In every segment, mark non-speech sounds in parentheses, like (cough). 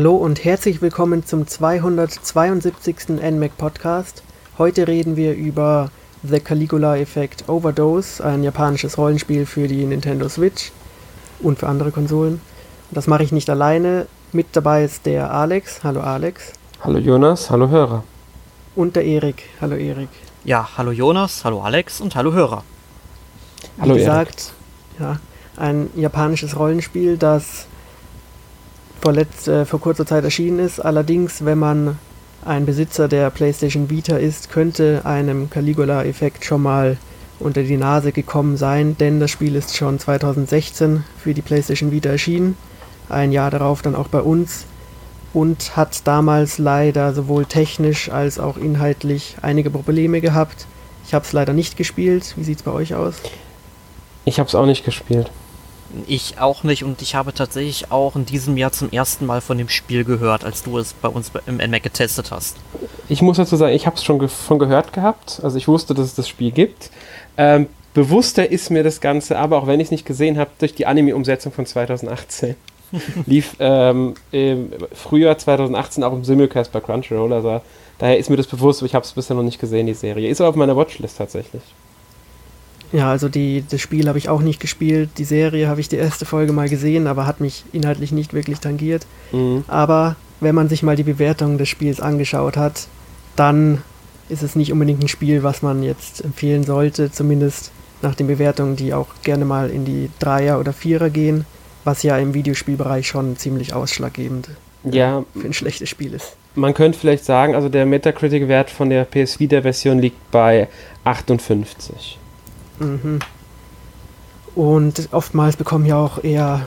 Hallo und herzlich willkommen zum 272. NMAC Podcast. Heute reden wir über The Caligula Effect Overdose, ein japanisches Rollenspiel für die Nintendo Switch und für andere Konsolen. Das mache ich nicht alleine. Mit dabei ist der Alex. Hallo Alex. Hallo Jonas, hallo Hörer. Und der Erik. Hallo Erik. Ja, hallo Jonas, hallo Alex und hallo Hörer. Wie hallo gesagt, Erik. ja, ein japanisches Rollenspiel, das vor, letzt, äh, vor kurzer Zeit erschienen ist. Allerdings, wenn man ein Besitzer der PlayStation Vita ist, könnte einem Caligula-Effekt schon mal unter die Nase gekommen sein, denn das Spiel ist schon 2016 für die PlayStation Vita erschienen, ein Jahr darauf dann auch bei uns und hat damals leider sowohl technisch als auch inhaltlich einige Probleme gehabt. Ich habe es leider nicht gespielt. Wie sieht es bei euch aus? Ich habe es auch nicht gespielt. Ich auch nicht und ich habe tatsächlich auch in diesem Jahr zum ersten Mal von dem Spiel gehört, als du es bei uns im NMAC getestet hast. Ich muss dazu sagen, ich habe es schon ge von gehört gehabt. Also ich wusste, dass es das Spiel gibt. Ähm, bewusster ist mir das Ganze, aber auch wenn ich es nicht gesehen habe, durch die Anime-Umsetzung von 2018. (laughs) Lief ähm, im Frühjahr 2018 auch im Simulcast bei Crunchyroll. Also daher ist mir das bewusst, aber ich habe es bisher noch nicht gesehen, die Serie. Ist aber auf meiner Watchlist tatsächlich. Ja, also die, das Spiel habe ich auch nicht gespielt. Die Serie habe ich die erste Folge mal gesehen, aber hat mich inhaltlich nicht wirklich tangiert. Mhm. Aber wenn man sich mal die Bewertung des Spiels angeschaut hat, dann ist es nicht unbedingt ein Spiel, was man jetzt empfehlen sollte, zumindest nach den Bewertungen, die auch gerne mal in die Dreier oder Vierer gehen, was ja im Videospielbereich schon ziemlich ausschlaggebend ja, für ein schlechtes Spiel ist. Man könnte vielleicht sagen, also der Metacritic-Wert von der PS Vita-Version liegt bei 58. Mhm. Und oftmals bekommen ja auch eher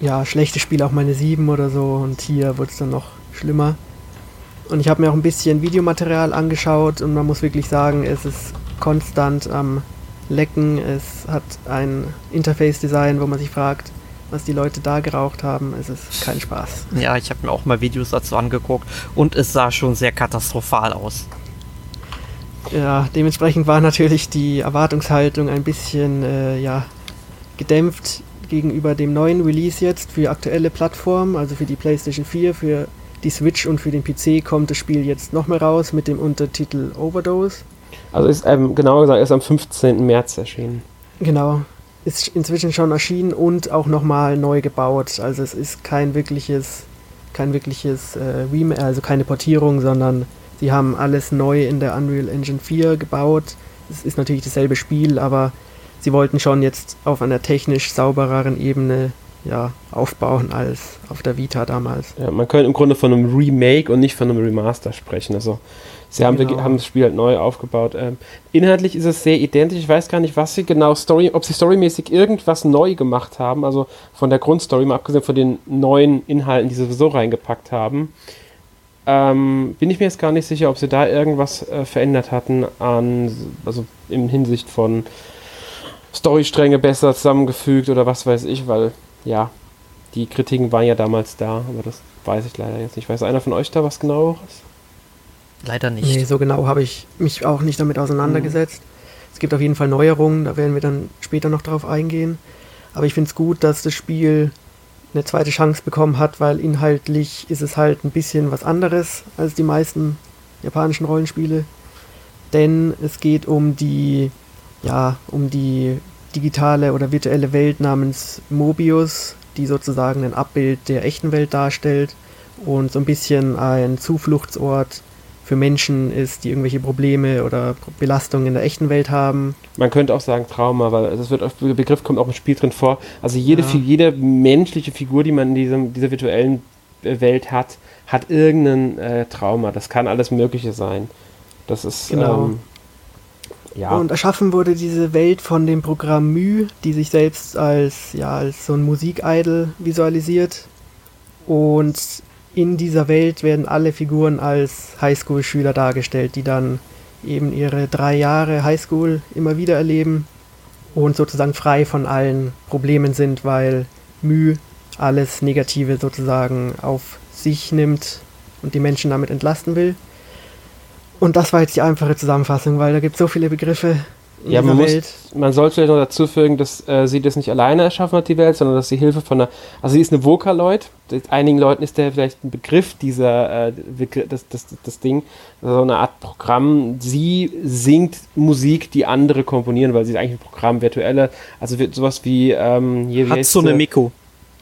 ja, schlechte Spiele auch meine 7 oder so und hier wird es dann noch schlimmer. Und ich habe mir auch ein bisschen Videomaterial angeschaut und man muss wirklich sagen, es ist konstant am Lecken. Es hat ein Interface-Design, wo man sich fragt, was die Leute da geraucht haben. Es ist kein Spaß. Ja, ich habe mir auch mal Videos dazu angeguckt und es sah schon sehr katastrophal aus. Ja, dementsprechend war natürlich die Erwartungshaltung ein bisschen äh, ja, gedämpft gegenüber dem neuen Release jetzt für aktuelle Plattformen, also für die PlayStation 4, für die Switch und für den PC kommt das Spiel jetzt nochmal raus mit dem Untertitel Overdose. Also ist ähm, genauer gesagt erst am 15. März erschienen. Genau. Ist inzwischen schon erschienen und auch nochmal neu gebaut. Also es ist kein wirkliches, kein wirkliches äh, Remake, also keine Portierung, sondern Sie haben alles neu in der Unreal Engine 4 gebaut. Es ist natürlich dasselbe Spiel, aber sie wollten schon jetzt auf einer technisch saubereren Ebene ja, aufbauen als auf der Vita damals. Ja, man könnte im Grunde von einem Remake und nicht von einem Remaster sprechen. Also sie haben, genau. haben das Spiel halt neu aufgebaut. Ähm, inhaltlich ist es sehr identisch. Ich weiß gar nicht, was sie genau Story, ob sie storymäßig irgendwas neu gemacht haben. Also von der Grundstory, mal abgesehen von den neuen Inhalten, die sie sowieso reingepackt haben. Ähm, bin ich mir jetzt gar nicht sicher, ob sie da irgendwas äh, verändert hatten an, also in Hinsicht von Storystränge besser zusammengefügt oder was weiß ich, weil ja, die Kritiken waren ja damals da, aber das weiß ich leider jetzt nicht. Weiß einer von euch da was genaueres? Leider nicht. Nee, so genau habe ich mich auch nicht damit auseinandergesetzt. Mhm. Es gibt auf jeden Fall Neuerungen, da werden wir dann später noch drauf eingehen. Aber ich finde es gut, dass das Spiel eine zweite Chance bekommen hat, weil inhaltlich ist es halt ein bisschen was anderes als die meisten japanischen Rollenspiele. Denn es geht um die, ja, um die digitale oder virtuelle Welt namens Mobius, die sozusagen ein Abbild der echten Welt darstellt und so ein bisschen ein Zufluchtsort für Menschen ist, die irgendwelche Probleme oder Belastungen in der echten Welt haben. Man könnte auch sagen Trauma, weil das wird, der Begriff kommt auch im Spiel drin vor. Also jede, ja. jede menschliche Figur, die man in diesem, dieser virtuellen Welt hat, hat irgendein äh, Trauma. Das kann alles Mögliche sein. Das ist genau. Ähm, ja. Und erschaffen wurde diese Welt von dem Programm Mü, die sich selbst als, ja, als so ein Musikidol visualisiert. Und in dieser Welt werden alle Figuren als Highschool-Schüler dargestellt, die dann eben ihre drei Jahre Highschool immer wieder erleben und sozusagen frei von allen Problemen sind, weil Müh alles Negative sozusagen auf sich nimmt und die Menschen damit entlasten will. Und das war jetzt die einfache Zusammenfassung, weil da gibt es so viele Begriffe, in Ja, dieser man, muss, man sollte vielleicht noch dazu fügen, dass äh, sie das nicht alleine erschaffen hat, die Welt, sondern dass sie Hilfe von einer. Also, sie ist eine Vocaloid. Das- Einigen Leuten ist der vielleicht ein Begriff, dieser, äh, das, das, das Ding, so eine Art Programm. Sie singt Musik, die andere komponieren, weil sie ist eigentlich ein Programm virtuelle. Also, wird sowas wie. Ähm, hier, wie Hatsune? Miku.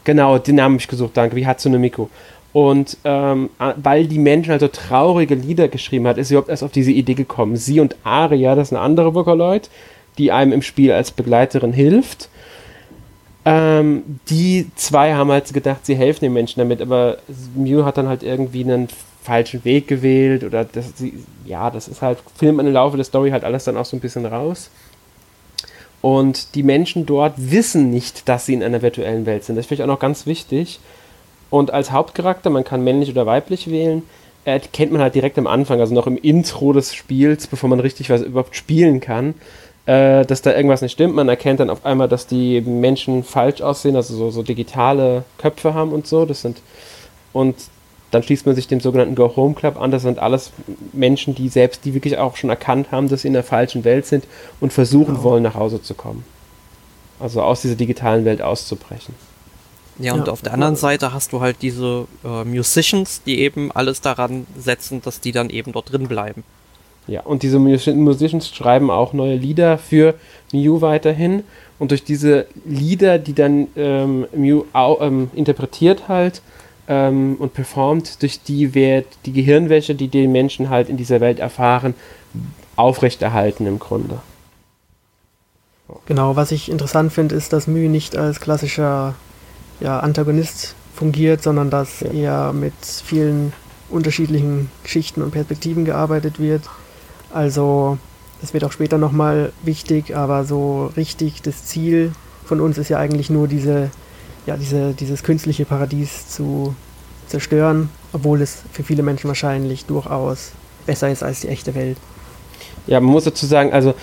Genau, den Namen habe ich gesucht, danke, wie Hatsune Miku. Und ähm, weil die Menschen also traurige Lieder geschrieben hat, ist sie überhaupt erst auf diese Idee gekommen. Sie und Aria, das ist eine andere Vocaloid, die einem im Spiel als Begleiterin hilft. Ähm, die zwei haben halt gedacht, sie helfen den Menschen damit, aber Mew hat dann halt irgendwie einen falschen Weg gewählt oder das, sie, ja, das ist halt, man im Laufe der Story halt alles dann auch so ein bisschen raus. Und die Menschen dort wissen nicht, dass sie in einer virtuellen Welt sind. Das ist vielleicht auch noch ganz wichtig. Und als Hauptcharakter, man kann männlich oder weiblich wählen, äh, kennt man halt direkt am Anfang, also noch im Intro des Spiels, bevor man richtig was überhaupt spielen kann, äh, dass da irgendwas nicht stimmt. Man erkennt dann auf einmal, dass die Menschen falsch aussehen, also so, so digitale Köpfe haben und so. Das sind und dann schließt man sich dem sogenannten Go Home Club an. Das sind alles Menschen, die selbst, die wirklich auch schon erkannt haben, dass sie in der falschen Welt sind und versuchen Genau. wollen, nach Hause zu kommen. Also aus dieser digitalen Welt auszubrechen. Ja, und Ja. auf der anderen Seite hast du halt diese äh, Musicians, die eben alles daran setzen, dass die dann eben dort drin bleiben. Ja, und diese Musi- Musicians schreiben auch neue Lieder für Mew weiterhin. Und durch diese Lieder, die dann ähm, Mew ähm, interpretiert halt ähm, und performt, durch die wird die Gehirnwäsche, die die Menschen halt in dieser Welt erfahren, aufrechterhalten im Grunde. Genau, was ich interessant finde, ist, dass Mü nicht als klassischer ja, Antagonist fungiert, sondern dass Ja. eher mit vielen unterschiedlichen Geschichten und Perspektiven gearbeitet wird. Also, das wird auch später nochmal wichtig, aber so richtig das Ziel von uns ist ja eigentlich nur diese, ja, diese, dieses künstliche Paradies zu zerstören, obwohl es für viele Menschen wahrscheinlich durchaus besser ist als die echte Welt. Ja, man muss dazu sagen, also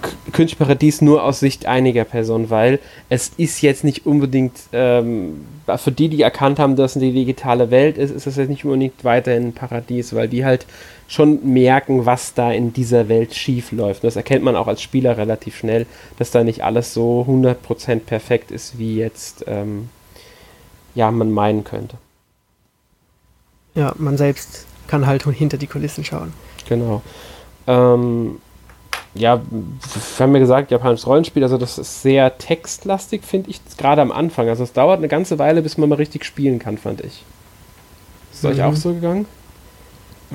K- Künstliche Paradies nur aus Sicht einiger Personen, weil es ist jetzt nicht unbedingt, ähm, für die, die erkannt haben, dass es die digitale Welt ist, ist es jetzt nicht unbedingt weiterhin ein Paradies, weil die halt schon merken, was da in dieser Welt schief läuft. Das erkennt man auch als Spieler relativ schnell, dass da nicht alles so 100% perfekt ist, wie jetzt, ähm, ja, man meinen könnte. Ja, man selbst kann halt hinter die Kulissen schauen. Genau. Ähm, ja, wir haben ja gesagt, japanisches Rollenspiel, also das ist sehr textlastig, finde ich, gerade am Anfang. Also es dauert eine ganze Weile, bis man mal richtig spielen kann, fand ich. Ist euch Mhm. auch so gegangen?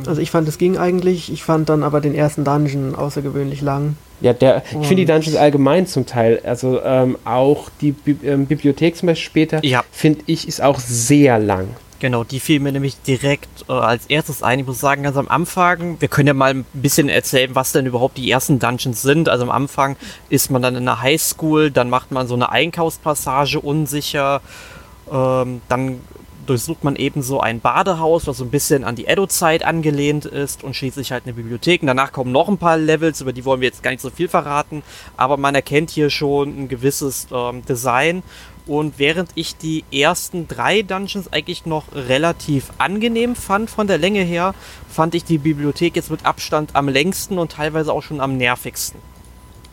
Also ich fand, es ging eigentlich. Ich fand dann aber den ersten Dungeon außergewöhnlich lang. Ja, der, ich finde die Dungeons allgemein zum Teil, also ähm, auch die Bi ähm, Bibliothek zum Beispiel später, Ja. finde ich, ist auch sehr lang. Genau, die fiel mir nämlich direkt äh, als erstes ein. Ich muss sagen, ganz am Anfang, wir können ja mal ein bisschen erzählen, was denn überhaupt die ersten Dungeons sind. Also am Anfang ist man dann in der Highschool, dann macht man so eine Einkaufspassage unsicher, ähm, dann durchsucht man eben so ein Badehaus, was so ein bisschen an die Edo-Zeit angelehnt ist und schließlich halt eine Bibliothek. Und danach kommen noch ein paar Levels, über die wollen wir jetzt gar nicht so viel verraten, aber man erkennt hier schon ein gewisses ähm, Design. Und während ich die ersten drei Dungeons eigentlich noch relativ angenehm fand von der Länge her, fand ich die Bibliothek jetzt mit Abstand am längsten und teilweise auch schon am nervigsten.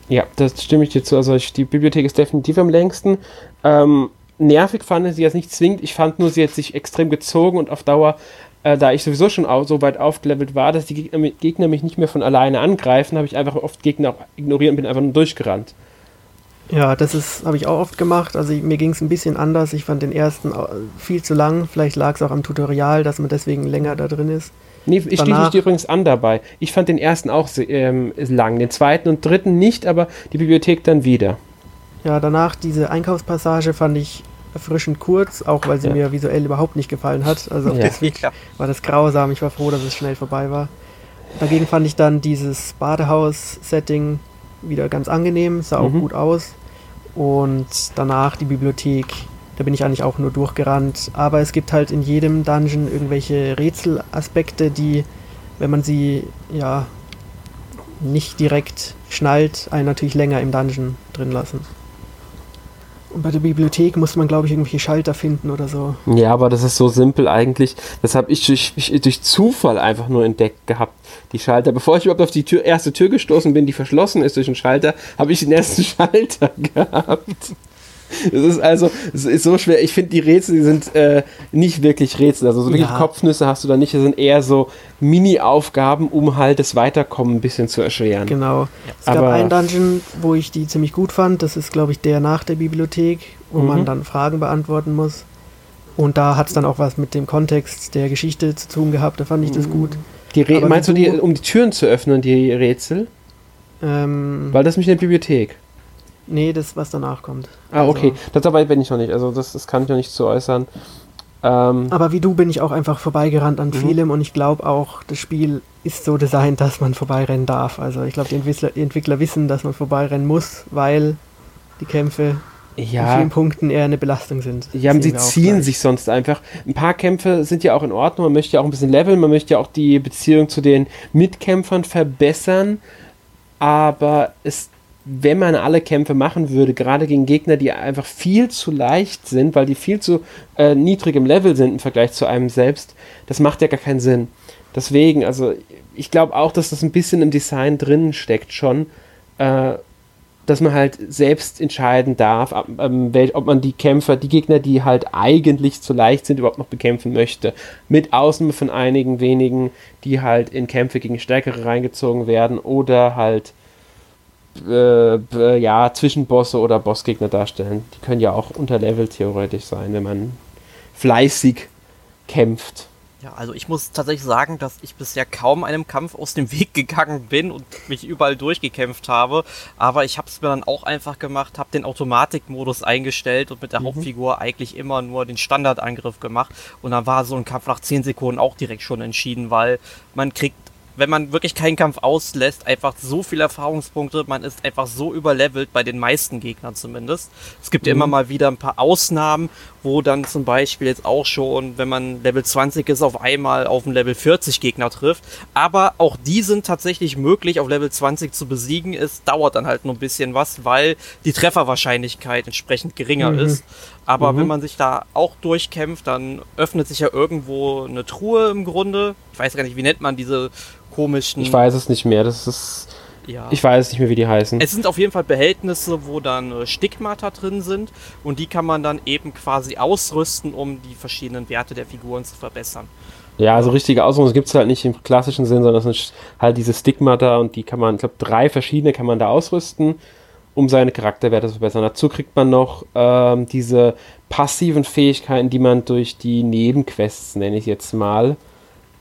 Ja, das stimme ich dir zu. Also ich, die Bibliothek ist definitiv am längsten. Ähm, nervig fand ich sie jetzt nicht zwingend. Ich fand nur, sie hat sich extrem gezogen und auf Dauer, äh, da ich sowieso schon so weit aufgelevelt war, dass die Gegner, Gegner mich nicht mehr von alleine angreifen, habe ich einfach oft Gegner auch ignoriert und bin einfach nur durchgerannt. Ja, das ist habe ich auch oft gemacht. Also mir ging es ein bisschen anders. Ich fand den ersten viel zu lang. Vielleicht lag es auch am Tutorial, dass man deswegen länger da drin ist. Nee, ich schließe Danach- mich dir übrigens an dabei. Ich fand den ersten auch ähm, lang, den zweiten und dritten nicht, aber die Bibliothek dann wieder. Ja, danach diese Einkaufspassage fand ich erfrischend kurz, auch weil sie Ja. mir visuell überhaupt nicht gefallen hat. Also Ja. deswegen war das grausam. Ich war froh, dass es schnell vorbei war. Dagegen fand ich dann dieses Badehaus-Setting wieder ganz angenehm, sah auch Mhm. gut aus. Und danach die Bibliothek, da bin ich eigentlich auch nur durchgerannt. Aber es gibt halt in jedem Dungeon irgendwelche Rätselaspekte, die, wenn man sie ja nicht direkt schnallt, einen natürlich länger im Dungeon drin lassen. Bei der Bibliothek muss man, glaube ich, irgendwelche Schalter finden oder so. Ja, aber das ist so simpel eigentlich. Das habe ich durch, ich durch Zufall einfach nur entdeckt gehabt, die Schalter. Bevor ich überhaupt auf die Tür, erste Tür gestoßen bin, die verschlossen ist durch einen Schalter, habe ich den ersten (laughs) Schalter gehabt. Es ist also, es ist so schwer. Ich finde, die Rätsel die sind äh, nicht wirklich Rätsel. Also so wirklich Ja. Kopfnüsse hast du da nicht. Das sind eher so Mini-Aufgaben, um halt das Weiterkommen ein bisschen zu erschweren. Genau. Es gab Aber- einen Dungeon, wo ich die ziemlich gut fand. Das ist, glaube ich, der nach der Bibliothek, wo Mhm. man dann Fragen beantworten muss. Und da hat es dann auch was mit dem Kontext der Geschichte zu tun gehabt. Da fand ich das gut. Meinst du, die, um die Türen zu öffnen, die Rätsel? Ähm, Weil das ist mich in der Bibliothek. Nee, das, was danach kommt. Ah, okay. Also- Das dabei bin ich noch nicht. Also das, das kann ich noch nicht zu äußern. Ähm, Aber wie du bin ich auch einfach vorbeigerannt an Mhm. vielem und ich glaube auch, das Spiel ist so designt, dass man vorbeirennen darf. Also ich glaube, die Entwickler, die Entwickler wissen, dass man vorbeirennen muss, weil die Kämpfe in ja, vielen Punkten eher eine Belastung sind. ja, sie ziehen sich sonst einfach. Ein paar Kämpfe sind ja auch in Ordnung. Man möchte ja auch ein bisschen leveln. Man möchte ja auch die Beziehung zu den Mitkämpfern verbessern. Aber es, wenn man alle Kämpfe machen würde, gerade gegen Gegner, die einfach viel zu leicht sind, weil die viel zu äh, niedrig im Level sind im Vergleich zu einem selbst, das macht ja gar keinen Sinn. Deswegen, also ich glaube auch, dass das ein bisschen im Design drin steckt schon, äh, dass man halt selbst entscheiden darf, ab- ähm, wel- ob man die Kämpfer, die Gegner, die halt eigentlich zu leicht sind, überhaupt noch bekämpfen möchte. Mit Ausnahme von einigen wenigen, die halt in Kämpfe gegen Stärkere reingezogen werden oder halt äh, b- ja, Zwischenbosse oder Bossgegner darstellen. Die können ja auch unterlevelt theoretisch sein, wenn man fleißig kämpft. Ja, also ich muss tatsächlich sagen, dass ich bisher kaum einem Kampf aus dem Weg gegangen bin und mich überall durchgekämpft habe. Aber ich habe es mir dann auch einfach gemacht, habe den Automatikmodus eingestellt und mit der Hauptfigur eigentlich immer nur den Standardangriff gemacht. Und dann war so ein Kampf nach 10 Sekunden auch direkt schon entschieden, weil man kriegt wenn man wirklich keinen Kampf auslässt, einfach so viele Erfahrungspunkte, man ist einfach so überlevelt, bei den meisten Gegnern zumindest. Es gibt ja immer mal wieder ein paar Ausnahmen, wo dann zum Beispiel jetzt auch schon, wenn man Level 20 ist, auf einmal auf einen Level 40 Gegner trifft. Aber auch die sind tatsächlich möglich, auf Level 20 zu besiegen. Es dauert dann halt nur ein bisschen was, weil die Trefferwahrscheinlichkeit entsprechend geringer Mhm. ist. Aber Mhm. wenn man sich da auch durchkämpft, dann öffnet sich ja irgendwo eine Truhe im Grunde. Ich weiß gar nicht, wie nennt man diese komischen. Ich weiß es nicht mehr. Das ist. Ja. Ich weiß nicht mehr, wie die heißen. Es sind auf jeden Fall Behältnisse, wo dann äh, Stigmata drin sind und die kann man dann eben quasi ausrüsten, um die verschiedenen Werte der Figuren zu verbessern. Ja, also richtige Ausrüstung gibt es halt nicht im klassischen Sinn, sondern es sind halt diese Stigmata und die kann man, ich glaube, drei verschiedene kann man da ausrüsten, um seine Charakterwerte zu verbessern. Dazu kriegt man noch ähm, diese passiven Fähigkeiten, die man durch die Nebenquests, nenne ich jetzt mal,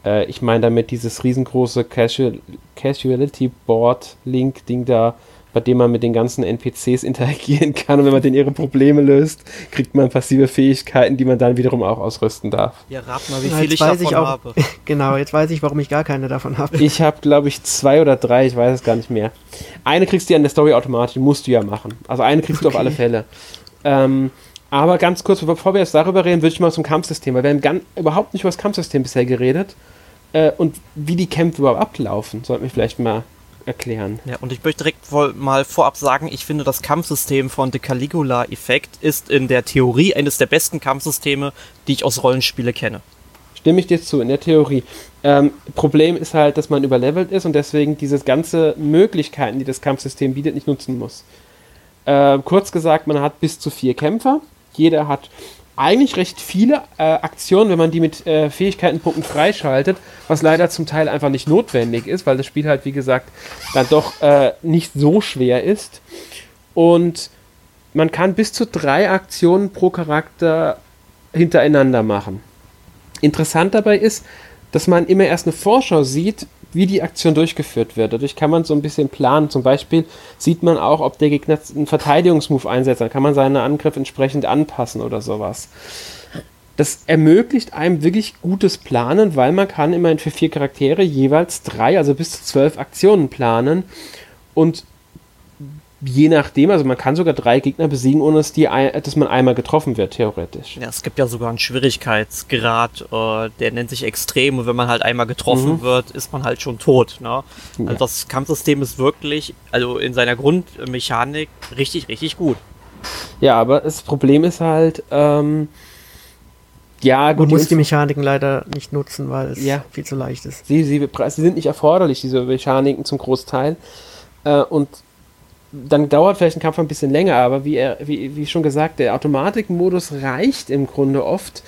äh, ich meine damit dieses riesengroße Casual Casuality Board Link Ding da, bei dem man mit den ganzen NPCs (laughs) interagieren kann und wenn man denen ihre Probleme löst, kriegt man passive Fähigkeiten, die man dann wiederum auch ausrüsten darf. Ja, rat mal, wie Ja, viel jetzt ich weiß davon ich auch- habe. (laughs) Genau, jetzt weiß ich, warum ich gar keine davon habe. Ich habe, glaube ich, zwei oder drei, ich weiß es gar nicht mehr. Eine kriegst du ja in der Story automatisch, die musst du ja machen. Also eine kriegst du auf Okay. alle Fälle. Ähm, aber ganz kurz, bevor wir jetzt darüber reden, würde ich mal zum Kampfsystem, weil wir haben gan- überhaupt nicht über das Kampfsystem bisher geredet. Äh, und wie die Kämpfe überhaupt ablaufen, sollten wir vielleicht mal erklären. Ja, und ich möchte direkt mal vorab sagen, ich finde das Kampfsystem von The Caligula Effekt ist in der Theorie eines der besten Kampfsysteme, die ich aus Rollenspiele kenne. Stimme ich dir zu, in der Theorie. Ähm, Problem ist halt, dass man überlevelt ist und deswegen diese ganze Möglichkeiten, die das Kampfsystem bietet, nicht nutzen muss. Äh, kurz gesagt, man hat bis zu vier Kämpfer. Jeder hat eigentlich recht viele äh, Aktionen, wenn man die mit äh, Fähigkeitenpunkten freischaltet, was leider zum Teil einfach nicht notwendig ist, weil das Spiel halt, wie gesagt, dann doch äh, nicht so schwer ist. Und man kann bis zu drei Aktionen pro Charakter hintereinander machen. Interessant dabei ist, dass man immer erst eine Vorschau sieht, wie die Aktion durchgeführt wird. Dadurch kann man so ein bisschen planen. Zum Beispiel sieht man auch, ob der Gegner einen Verteidigungsmove einsetzt. Dann kann man seinen Angriff entsprechend anpassen oder sowas. Das ermöglicht einem wirklich gutes Planen, weil man kann immerhin für vier Charaktere jeweils drei, also bis zu zwölf Aktionen planen. Und je nachdem, also man kann sogar drei Gegner besiegen, ohne dass, die, ein- dass man einmal getroffen wird, theoretisch. Ja, es gibt ja sogar einen Schwierigkeitsgrad, äh, der nennt sich Extrem und wenn man halt einmal getroffen Mhm. wird, ist man halt schon tot. Ne? Also Ja. das Kampfsystem ist wirklich, also in seiner Grundmechanik richtig, richtig gut. Ja, aber das Problem ist halt, ähm, ja, gut. Man muss die Mechaniken leider nicht nutzen, weil es ja. viel zu leicht ist. Sie, sie, sie sind nicht erforderlich, diese Mechaniken zum Großteil. Äh, und dann dauert vielleicht ein Kampf ein bisschen länger, aber wie, er, wie, wie schon gesagt, der Automatikmodus reicht im Grunde oft.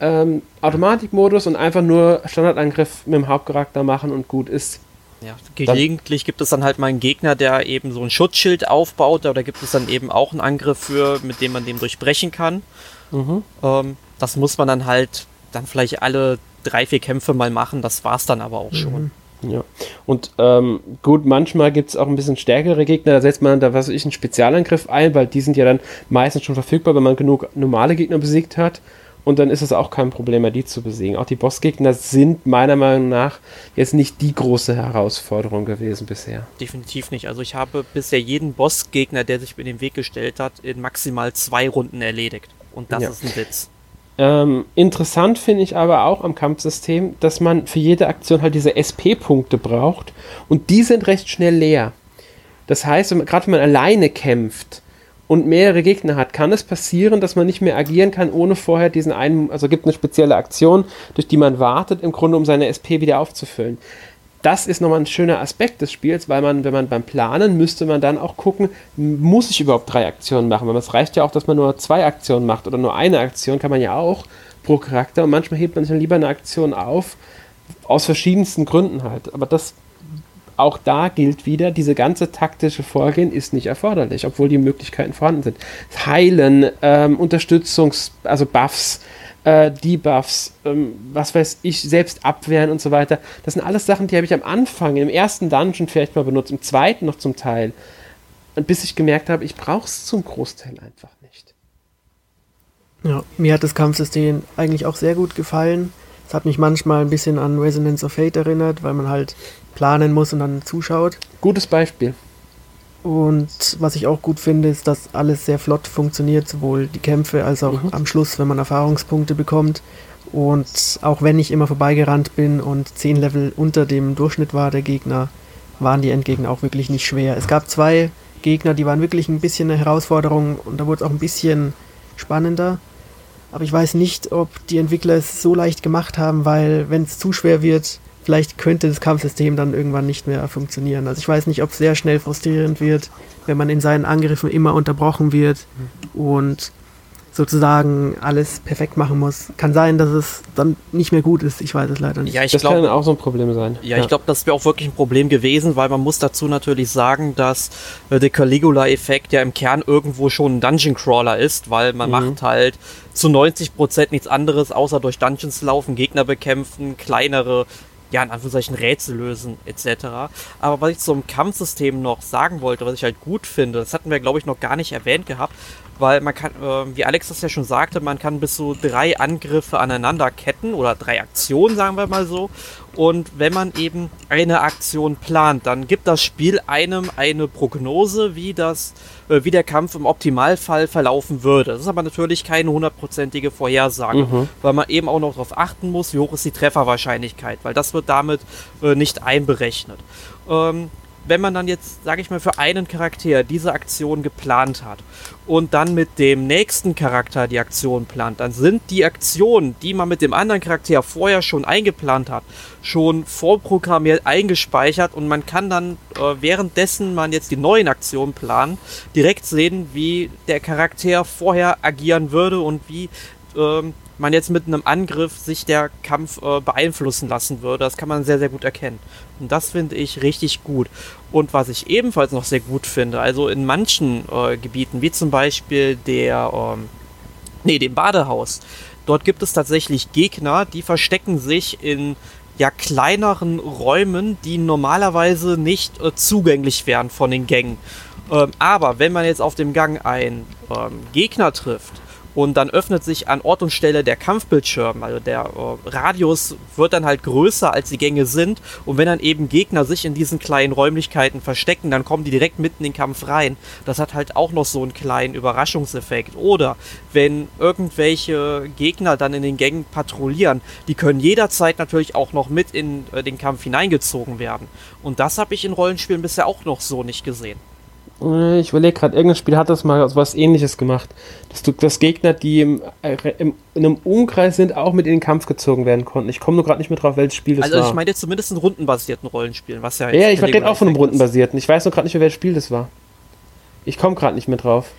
Ähm, Automatikmodus und einfach nur Standardangriff mit dem Hauptcharakter machen und gut ist. Ja, gelegentlich gibt es dann halt mal einen Gegner, der eben so ein Schutzschild aufbaut, oder gibt es dann eben auch einen Angriff für, mit dem man dem durchbrechen kann. Mhm. Ähm, das muss man dann halt dann vielleicht alle drei, vier Kämpfe mal machen, das war es dann aber auch mhm. Ja, und ähm, gut, manchmal gibt es auch ein bisschen stärkere Gegner, da setzt man da, was weiß ich, einen Spezialangriff ein, weil die sind ja dann meistens schon verfügbar, wenn man genug normale Gegner besiegt hat. Und dann ist es auch kein Problem mehr, die zu besiegen. Auch die Bossgegner sind meiner Meinung nach jetzt nicht die große Herausforderung gewesen bisher. Definitiv nicht. Also ich habe bisher jeden Bossgegner, der sich mir den Weg gestellt hat, in maximal zwei Runden erledigt. Und das ja. ist ein Witz. Ähm, interessant finde ich aber auch am Kampfsystem, dass man für jede Aktion halt diese SP-Punkte braucht und die sind recht schnell leer. Das heißt, gerade wenn man alleine kämpft und mehrere Gegner hat, kann es passieren, dass man nicht mehr agieren kann, ohne vorher diesen einen, also gibt eine spezielle Aktion, durch die man wartet, im Grunde um seine SP wieder aufzufüllen das ist nochmal ein schöner Aspekt des Spiels, weil man, wenn man beim Planen, müsste man dann auch gucken, muss ich überhaupt drei Aktionen machen? Weil es reicht ja auch, dass man nur zwei Aktionen macht oder nur eine Aktion kann man ja auch pro Charakter und manchmal hebt man sich dann lieber eine Aktion auf, aus verschiedensten Gründen halt. Aber das, auch da gilt wieder, diese ganze taktische Vorgehen ist nicht erforderlich, obwohl die Möglichkeiten vorhanden sind. Heilen, ähm, Unterstützungs-, also Buffs, äh, Debuffs, ähm, was weiß ich, selbst abwehren und so weiter. Das sind alles Sachen, die habe ich am Anfang, im ersten Dungeon vielleicht mal benutzt, im zweiten noch zum Teil. Und bis ich gemerkt habe, ich brauche es zum Großteil einfach nicht. Ja, mir hat das Kampfsystem eigentlich auch sehr gut gefallen. Es hat mich manchmal ein bisschen an Resonance of Fate erinnert, weil man halt planen muss und dann zuschaut. Gutes Beispiel. Und was ich auch gut finde, ist, dass alles sehr flott funktioniert, sowohl die Kämpfe als auch mhm. am Schluss, wenn man Erfahrungspunkte bekommt. Und auch wenn ich immer vorbeigerannt bin und zehn Level unter dem Durchschnitt war der Gegner, waren die Endgegner auch wirklich nicht schwer. Es gab zwei Gegner, die waren wirklich ein bisschen eine Herausforderung und da wurde es auch ein bisschen spannender. Aber ich weiß nicht, ob die Entwickler es so leicht gemacht haben, weil wenn es zu schwer wird, vielleicht könnte das Kampfsystem dann irgendwann nicht mehr funktionieren. Also ich weiß nicht, ob es sehr schnell frustrierend wird, wenn man in seinen Angriffen immer unterbrochen wird und sozusagen alles perfekt machen muss. Kann sein, dass es dann nicht mehr gut ist. Ich weiß es leider nicht. Ja, ich das glaub, kann auch so ein Problem sein. Ja, ja. ich glaube, das wäre auch wirklich ein Problem gewesen, weil man muss dazu natürlich sagen, dass äh, der Caligula-Effekt ja im Kern irgendwo schon ein Dungeon Crawler ist, weil man mhm. macht halt zu 90% nichts anderes, außer durch Dungeons laufen, Gegner bekämpfen, kleinere ja, in Anführungszeichen Rätsel lösen, etc. Aber was ich zum Kampfsystem noch sagen wollte, was ich halt gut finde, das hatten wir, glaube ich, noch gar nicht erwähnt gehabt, weil man kann, äh, wie Alex das ja schon sagte, man kann bis zu drei Angriffe aneinander ketten oder drei Aktionen, sagen wir mal so. Und wenn man eben eine Aktion plant, dann gibt das Spiel einem eine Prognose, wie das, äh, wie der Kampf im Optimalfall verlaufen würde. Das ist aber natürlich keine hundertprozentige Vorhersage, mhm. weil man eben auch noch darauf achten muss, wie hoch ist die Trefferwahrscheinlichkeit, weil das wird damit äh, nicht einberechnet. Ähm, wenn man dann jetzt, sage ich mal, für einen Charakter diese Aktion geplant hat und dann mit dem nächsten Charakter die Aktion plant, dann sind die Aktionen, die man mit dem anderen Charakter vorher schon eingeplant hat, schon vorprogrammiert eingespeichert und man kann dann äh, währenddessen man jetzt die neuen Aktionen plant, direkt sehen, wie der Charakter vorher agieren würde und wie ähm, man jetzt mit einem Angriff sich der Kampf äh, beeinflussen lassen würde. Das kann man sehr, sehr gut erkennen. Und das finde ich richtig gut. Und was ich ebenfalls noch sehr gut finde, also in manchen äh, Gebieten, wie zum Beispiel der, ähm, nee, dem Badehaus, dort gibt es tatsächlich Gegner, die verstecken sich in ja kleineren Räumen, die normalerweise nicht äh, zugänglich wären von den Gängen. Ähm, aber wenn man jetzt auf dem Gang einen ähm, Gegner trifft, und dann öffnet sich an Ort und Stelle der Kampfbildschirm. Also der äh, Radius wird dann halt größer, als die Gänge sind. Und wenn dann eben Gegner sich in diesen kleinen Räumlichkeiten verstecken, dann kommen die direkt mitten in den Kampf rein. Das hat halt auch noch so einen kleinen Überraschungseffekt. Oder wenn irgendwelche Gegner dann in den Gängen patrouillieren, die können jederzeit natürlich auch noch mit in äh, den Kampf hineingezogen werden. Und das habe ich in Rollenspielen bisher auch noch so nicht gesehen. Äh, ich überlege gerade, irgendein Spiel hat das mal was ähnliches gemacht. Dass du das Gegner, die im, äh, im, in einem Umkreis sind, auch mit in den Kampf gezogen werden konnten. Ich komme nur gerade nicht mehr drauf, welches Spiel das also war. Also ich meine zumindest ein rundenbasierten Rollenspiel, was ja Ja, ich rede auch von einem rundenbasierten. Ich weiß nur gerade nicht mehr, welches Spiel das war. Ich komme gerade nicht mehr drauf.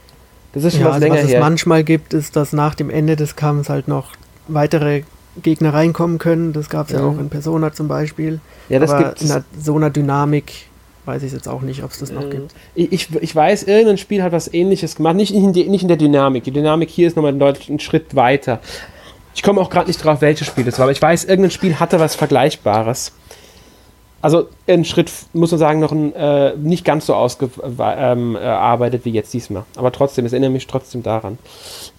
Das ist schon ja, was also länger was her. Was es manchmal gibt, ist, dass nach dem Ende des Kampfs halt noch weitere Gegner reinkommen können. Das gab es ja. ja. auch in Persona zum Beispiel. Ja, das gibt in so einer Dynamik weiß ich jetzt auch nicht, ob es das noch äh, gibt. Ich, ich weiß, irgendein Spiel hat was ähnliches gemacht. Nicht in, die, nicht in der Dynamik. Die Dynamik hier ist nochmal einen Schritt weiter. Ich komme auch gerade nicht drauf, welches Spiel das war, aber ich weiß, irgendein Spiel hatte was Vergleichbares. Also ein Schritt, muss man sagen, noch ein, äh, nicht ganz so ausgearbeitet ähm, wie jetzt diesmal. Aber trotzdem, es erinnert mich trotzdem daran.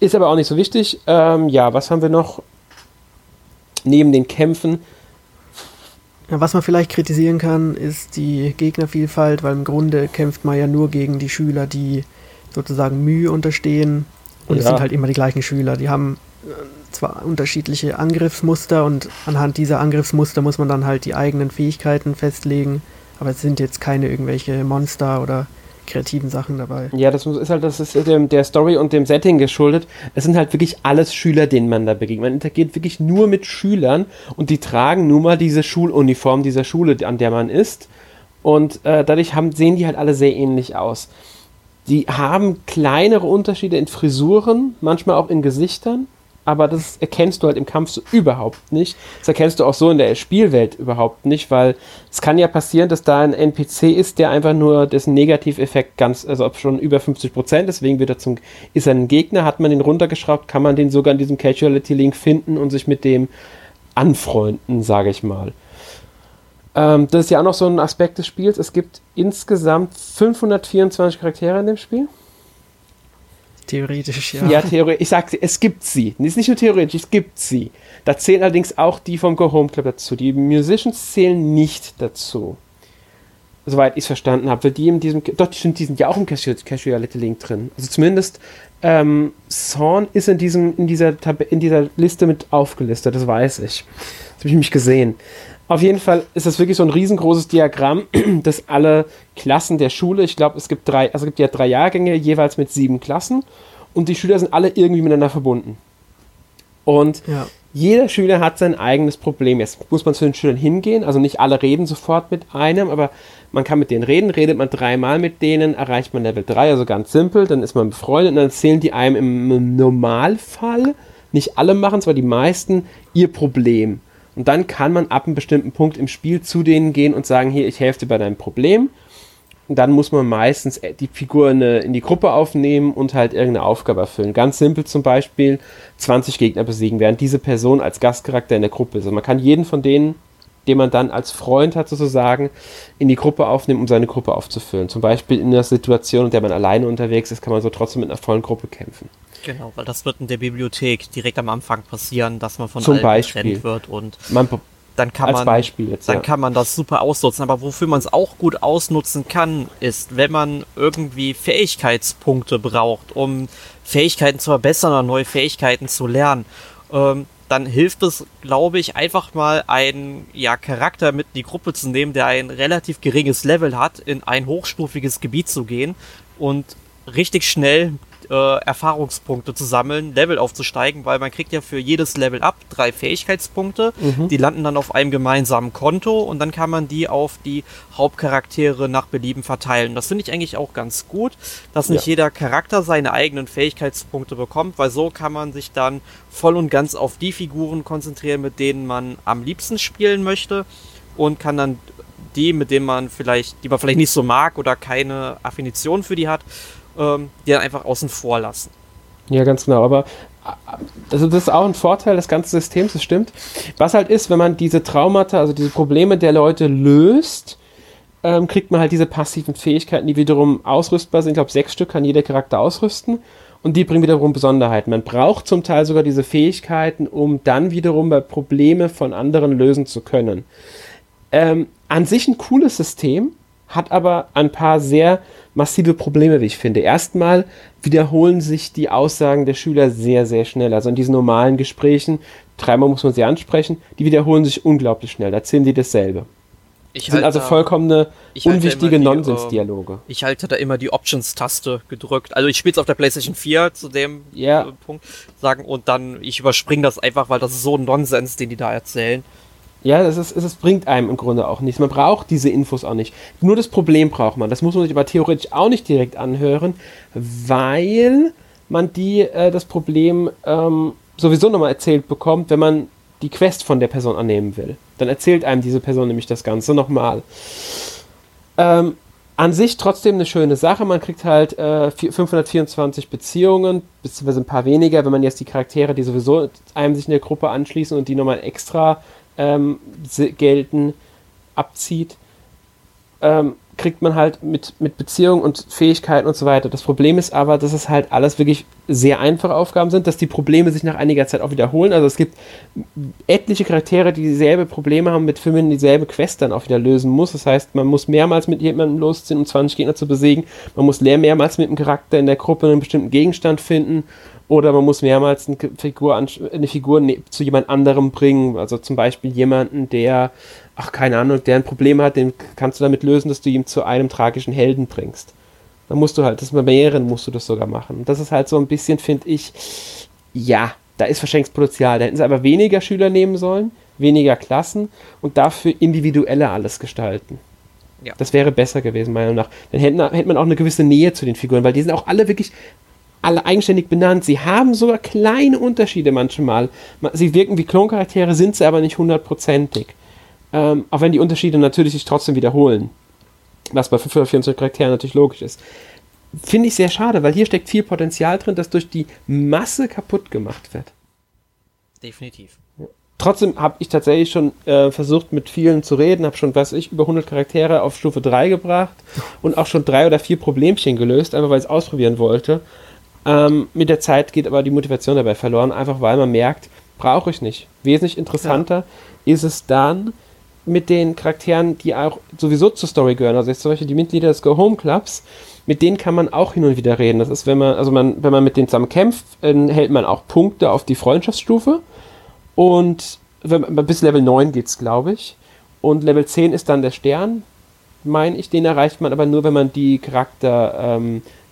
Ist aber auch nicht so wichtig. Ähm, ja, was haben wir noch? Neben den Kämpfen was man vielleicht kritisieren kann, ist die Gegnervielfalt, weil im Grunde kämpft man ja nur gegen die Schüler, die sozusagen Mühe unterstehen. Und ja. es sind halt immer die gleichen Schüler. Die haben äh, zwar unterschiedliche Angriffsmuster und anhand dieser Angriffsmuster muss man dann halt die eigenen Fähigkeiten festlegen. Aber es sind jetzt keine irgendwelche Monster oder kreativen Sachen dabei. Ja, das ist halt, das ist dem, der Story und dem Setting geschuldet. Es sind halt wirklich alles Schüler, denen man da begegnet. Man interagiert wirklich nur mit Schülern und die tragen nun mal diese Schuluniform dieser Schule, an der man ist. Und äh, dadurch haben, sehen die halt alle sehr ähnlich aus. Die haben kleinere Unterschiede in Frisuren, manchmal auch in Gesichtern aber das erkennst du halt im Kampf so überhaupt nicht. Das erkennst du auch so in der Spielwelt überhaupt nicht, weil es kann ja passieren, dass da ein NPC ist, der einfach nur dessen Negativeffekt ganz, also ob schon über 50 Prozent, deswegen wird er zum, ist er ein Gegner, hat man den runtergeschraubt, kann man den sogar in diesem Casualty-Link finden und sich mit dem anfreunden, sage ich mal. Ähm, das ist ja auch noch so ein Aspekt des Spiels. Es gibt insgesamt 524 Charaktere in dem Spiel. Theoretisch, ja. Ja, theoretisch. Ich sag, es gibt sie. Es ist nicht nur theoretisch, es gibt sie. Da zählen allerdings auch die vom Go Home Club dazu. Die Musicians zählen nicht dazu. Soweit ich es verstanden habe. Weil die in diesem. Doch, die, die sind ja auch im Casuality Link drin. Also zumindest ähm, Zorn ist in, diesem, in, dieser in dieser Liste mit aufgelistet, das weiß ich. Das habe ich mich gesehen. Auf jeden Fall ist das wirklich so ein riesengroßes Diagramm, (clears throat) das alle Klassen der Schule, ich glaube, es gibt drei, also es gibt ja drei Jahrgänge, jeweils mit sieben Klassen und die Schüler sind alle irgendwie miteinander verbunden. Und ja. jeder Schüler hat sein eigenes Problem. Jetzt muss man zu den Schülern hingehen, also nicht alle reden sofort mit einem, aber man kann mit denen reden, redet man dreimal mit denen, erreicht man Level 3, also ganz simpel, dann ist man befreundet und dann erzählen die einem im Normalfall, nicht alle machen es, aber die meisten, ihr Problem. Und dann kann man ab einem bestimmten Punkt im Spiel zu denen gehen und sagen, hier, ich helfe dir bei deinem Problem. Und dann muss man meistens äh, die Figur in die Gruppe aufnehmen und halt irgendeine Aufgabe erfüllen. Ganz simpel zum Beispiel 20 Gegner besiegen, während diese Person als Gastcharakter in der Gruppe ist. Also man kann jeden von denen, den man dann als Freund hat sozusagen, in die Gruppe aufnehmen, um seine Gruppe aufzufüllen. Zum Beispiel in einer Situation, in der man alleine unterwegs ist, kann man so trotzdem mit einer vollen Gruppe kämpfen. Genau, weil das wird in der Bibliothek direkt am Anfang passieren, dass man von Zum allen Beispiel. getrennt wird und man, dann kann man Beispiel jetzt, dann ja. kann man das super ausnutzen. Aber wofür man es auch gut ausnutzen kann, ist, wenn man irgendwie Fähigkeitspunkte braucht, um Fähigkeiten zu verbessern oder neue Fähigkeiten zu lernen. Ähm, dann hilft es, glaube ich, einfach mal einen ja, Charakter mit in die Gruppe zu nehmen, der ein relativ geringes Level hat, in ein hochstufiges Gebiet zu gehen und richtig schnell äh, Erfahrungspunkte zu sammeln, Level aufzusteigen, weil man kriegt ja für jedes Level ab drei Fähigkeitspunkte, mhm. die landen dann auf einem gemeinsamen Konto und dann kann man die auf die Hauptcharaktere nach Belieben verteilen. Das finde ich eigentlich auch ganz gut, dass nicht ja. jeder Charakter seine eigenen Fähigkeitspunkte bekommt, weil so kann man sich dann voll und ganz auf die Figuren konzentrieren, mit denen man am liebsten spielen möchte und kann dann die, mit denen man vielleicht, die man vielleicht nicht so mag oder keine Affinition für die hat, ähm, die dann einfach außen vor lassen. Ja, ganz genau. Aber also das ist auch ein Vorteil des ganzen Systems, das stimmt. Was halt ist, wenn man diese Traumata, also diese Probleme der Leute löst, ähm, kriegt man halt diese passiven Fähigkeiten, die wiederum ausrüstbar sind. Ich glaube, sechs Stück kann jeder Charakter ausrüsten. Und die bringen wiederum Besonderheiten. Man braucht zum Teil sogar diese Fähigkeiten, um dann wiederum bei Probleme von anderen lösen zu können. Ähm, an sich ein cooles System, hat aber ein paar sehr massive Probleme, wie ich finde. Erstmal wiederholen sich die Aussagen der Schüler sehr, sehr schnell. Also in diesen normalen Gesprächen, dreimal muss man sie ansprechen, die wiederholen sich unglaublich schnell. Da erzählen sie dasselbe. Ich sind also vollkommene unwichtige die, Nonsensdialoge. Ich halte da immer die Options-Taste gedrückt. Also ich spiele es auf der PlayStation 4 zu dem Ja. äh, Punkt sagen und dann ich überspringe das einfach, weil das ist so ein Nonsens, den die da erzählen. Ja, es, ist, es bringt einem im Grunde auch nichts. Man braucht diese Infos auch nicht. Nur das Problem braucht man. Das muss man sich aber theoretisch auch nicht direkt anhören, weil man die, äh, das Problem ähm, sowieso nochmal erzählt bekommt, wenn man die Quest von der Person annehmen will. Dann erzählt einem diese Person nämlich das Ganze nochmal. Ähm, an sich trotzdem eine schöne Sache. Man kriegt halt äh, vier- 524 Beziehungen, beziehungsweise ein paar weniger, wenn man jetzt die Charaktere, die sowieso einem sich in der Gruppe anschließen und die nochmal extra ähm, gelten, abzieht, ähm, kriegt man halt mit, mit Beziehungen und Fähigkeiten und so weiter. Das Problem ist aber, dass es halt alles wirklich sehr einfache Aufgaben sind, dass die Probleme sich nach einiger Zeit auch wiederholen. Also es gibt etliche Charaktere, die dieselbe Probleme haben, mit Filmen dieselbe Quest dann auch wieder lösen muss. Das heißt, man muss mehrmals mit jemandem losziehen, um 20 Gegner zu besiegen. Man muss mehrmals mit einem Charakter in der Gruppe einen bestimmten Gegenstand finden. Oder man muss mehrmals eine Figur, eine Figur ne- zu jemand anderem bringen. Also zum Beispiel jemanden, der, ach keine Ahnung, der ein Problem hat, den kannst du damit lösen, dass du ihn zu einem tragischen Helden bringst. Dann musst du halt, das bei mehreren musst du das sogar machen. Und das ist halt so ein bisschen, finde ich, ja, da ist verschenktes Potenzial. Da hätten sie aber weniger Schüler nehmen sollen, weniger Klassen und dafür individueller alles gestalten. Ja. Das wäre besser gewesen, meiner Meinung nach. Dann hätten, hätte man auch eine gewisse Nähe zu den Figuren, weil die sind auch alle wirklich alle eigenständig benannt. Sie haben sogar kleine Unterschiede manchmal. Ma- Sie wirken wie Kloncharaktere, sind sie aber nicht hundertprozentig. Ähm, auch wenn die Unterschiede natürlich sich trotzdem wiederholen. Was bei 524 Charakteren natürlich logisch ist. Finde ich sehr schade, weil hier steckt viel Potenzial drin, das durch die Masse kaputt gemacht wird. Definitiv. Trotzdem habe ich tatsächlich schon äh, versucht, mit vielen zu reden, habe schon, weiß ich, über 100 Charaktere auf Stufe 3 gebracht und auch schon drei oder vier Problemchen gelöst, einfach weil ich es ausprobieren wollte. Ähm, mit der Zeit geht aber die Motivation dabei verloren, einfach weil man merkt, brauche ich nicht. Wesentlich interessanter ist es dann mit den Charakteren, die auch sowieso zur Story gehören. Also jetzt zum Beispiel die Mitglieder des Go Home Clubs, mit denen kann man auch hin und wieder reden. Das ist, wenn man, also man, wenn man mit denen zusammen kämpft, hält man auch Punkte auf die Freundschaftsstufe. Und wenn man, bis Level 9 geht's, glaube ich. Und Level 10 ist dann der Stern, meine ich. Den erreicht man aber nur, wenn man die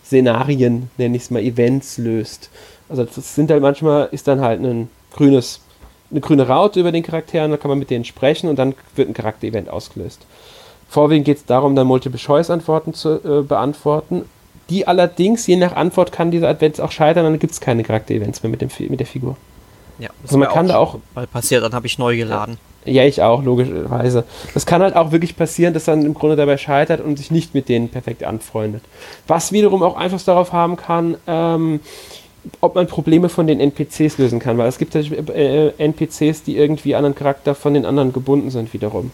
Charakter-Szenarien, nenne ich es mal, Events löst. Also das sind halt manchmal, ist dann halt ein grünes, eine grüne Raute über den Charakteren, da kann man mit denen sprechen und dann wird ein Charakter-Event ausgelöst. Vorwiegend geht es darum, dann Multiple-Choice-Antworten zu äh, beantworten. Die allerdings, je nach Antwort, kann dieser Advent auch scheitern, dann gibt es keine Charakter-Events mehr mit, dem, mit der Figur. Ja, das Also man kann da auch- mal passiert, dann habe ich neu geladen. Ja, ich auch, logischerweise. Das kann halt auch wirklich passieren, dass dann im Grunde dabei scheitert und sich nicht mit denen perfekt anfreundet. Was wiederum auch Einfluss darauf haben kann, ähm, ob man Probleme von den NPCs lösen kann, weil es gibt äh, NPCs, die irgendwie an einen Charakter von den anderen gebunden sind wiederum.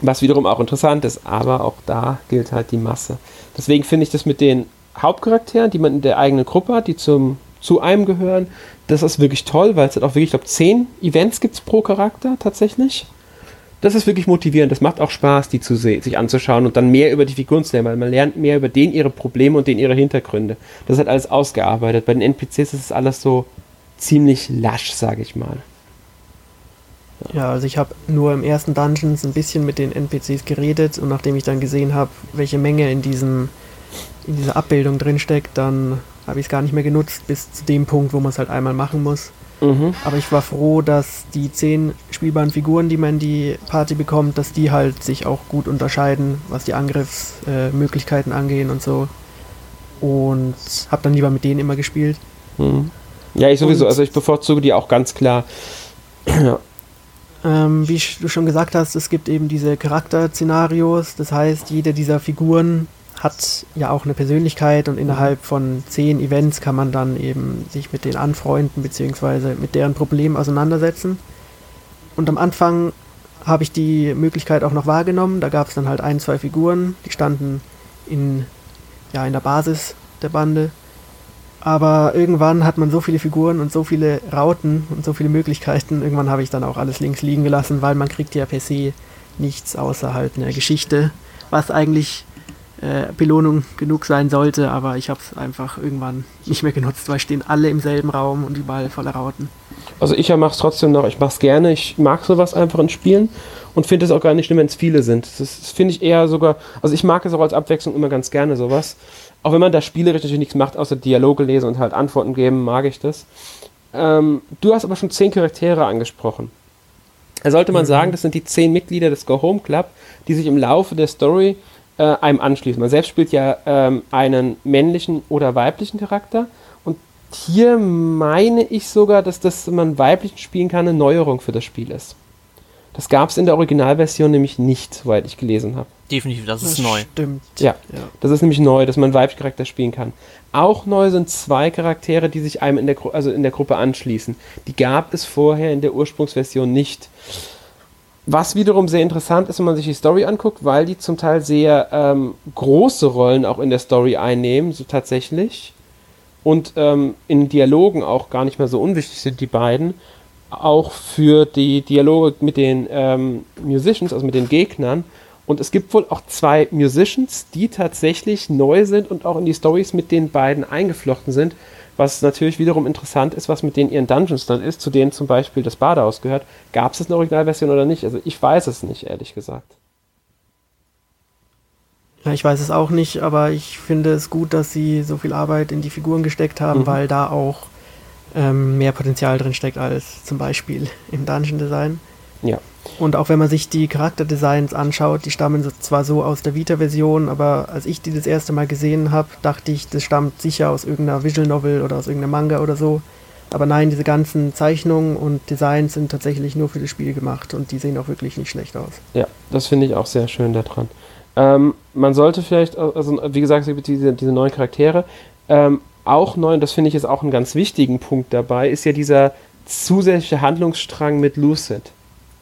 Was wiederum auch interessant ist, aber auch da gilt halt die Masse. Deswegen finde ich das mit den Hauptcharakteren, die man in der eigenen Gruppe hat, die zum, zu einem gehören, das ist wirklich toll, weil es hat auch wirklich, ich glaube, zehn Events gibt es pro Charakter tatsächlich. Das ist wirklich motivierend. Das macht auch Spaß, die zu sich anzuschauen und dann mehr über die Figuren zu lernen, weil man lernt mehr über den ihre Probleme und den ihre Hintergründe. Das halt alles ausgearbeitet. Bei den NPCs ist es alles so ziemlich lasch, sage ich mal. Ja, also ich habe nur im ersten Dungeons ein bisschen mit den NPCs geredet und nachdem ich dann gesehen habe, welche Menge in diesem in dieser Abbildung drin steckt, dann habe ich es gar nicht mehr genutzt bis zu dem Punkt, wo man es halt einmal machen muss. Mhm. Aber ich war froh, dass die zehn spielbaren Figuren, die man in die Party bekommt, dass die halt sich auch gut unterscheiden, was die Angriffsmöglichkeiten äh, angehen und so. Und habe dann lieber mit denen immer gespielt. Mhm. Ja, ich sowieso. Und- Also ich bevorzuge die auch ganz klar. ja. (clears throat) Ähm, wie du schon gesagt hast, es gibt eben diese Charakterszenarios. Das heißt, jede dieser Figuren hat ja auch eine Persönlichkeit und innerhalb von zehn Events kann man dann eben sich mit denen anfreunden bzw. mit deren Problemen auseinandersetzen. Und am Anfang habe ich die Möglichkeit auch noch wahrgenommen. Da gab es dann halt ein, zwei Figuren, die standen in, ja, in der Basis der Bande. Aber irgendwann hat man so viele Figuren und so viele Rauten und so viele Möglichkeiten. Irgendwann habe ich dann auch alles links liegen gelassen, weil man kriegt ja per se nichts außer halt eine Geschichte, was eigentlich äh, Belohnung genug sein sollte. Aber ich habe es einfach irgendwann nicht mehr genutzt, weil stehen alle im selben Raum und überall voller Rauten. Also ich mache es trotzdem noch, ich mache es gerne, ich mag sowas einfach in Spielen und finde es auch gar nicht schlimm, wenn es viele sind. Das, das finde ich eher sogar, also ich mag es auch als Abwechslung immer ganz gerne sowas. Auch wenn man da spielerisch natürlich nichts macht, außer Dialoge lesen und halt Antworten geben, mag ich das. Ähm, du hast aber schon zehn Charaktere angesprochen. Da sollte man mhm. sagen, das sind die zehn Mitglieder des Go Home Club, die sich im Laufe der Story äh, einem anschließen. Man selbst spielt ja ähm, einen männlichen oder weiblichen Charakter hier meine ich sogar, dass das, man weiblichen spielen kann, eine Neuerung für das Spiel ist. Das gab es in der Originalversion nämlich nicht, soweit ich gelesen habe. Definitiv, das ist das neu. Stimmt. Ja, ja, das ist nämlich neu, dass man weiblichen Charakter spielen kann. Auch neu sind zwei Charaktere, die sich einem in der, also in der Gruppe anschließen. Die gab es vorher in der Ursprungsversion nicht. Was wiederum sehr interessant ist, wenn man sich die Story anguckt, weil die zum Teil sehr ähm, große Rollen auch in der Story einnehmen, so tatsächlich und ähm, in Dialogen auch gar nicht mehr so unwichtig sind, die beiden, auch für die Dialoge mit den ähm, Musicians, also mit den Gegnern. Und es gibt wohl auch zwei Musicians, die tatsächlich neu sind und auch in die Stories mit den beiden eingeflochten sind, was natürlich wiederum interessant ist, was mit denen ihren Dungeons dann ist, zu denen zum Beispiel das Badehaus gehört. Gab es das der Originalversion oder nicht? Also ich weiß es nicht, ehrlich gesagt. Ja, ich weiß es auch nicht, aber ich finde es gut, dass sie so viel Arbeit in die Figuren gesteckt haben, mhm. weil da auch ähm, mehr Potenzial drin steckt als zum Beispiel im Dungeon Design. Ja. Und auch wenn man sich die Charakterdesigns anschaut, die stammen zwar so aus der Vita-Version, aber als ich die das erste Mal gesehen habe, dachte ich, das stammt sicher aus irgendeiner Visual Novel oder aus irgendeinem Manga oder so. Aber nein, diese ganzen Zeichnungen und Designs sind tatsächlich nur für das Spiel gemacht und die sehen auch wirklich nicht schlecht aus. Ja, das finde ich auch sehr schön daran. Ähm, man sollte vielleicht, also wie gesagt, diese, diese neuen Charaktere, ähm, auch neu, und das finde ich jetzt auch einen ganz wichtigen Punkt dabei, ist ja dieser zusätzliche Handlungsstrang mit Lucid.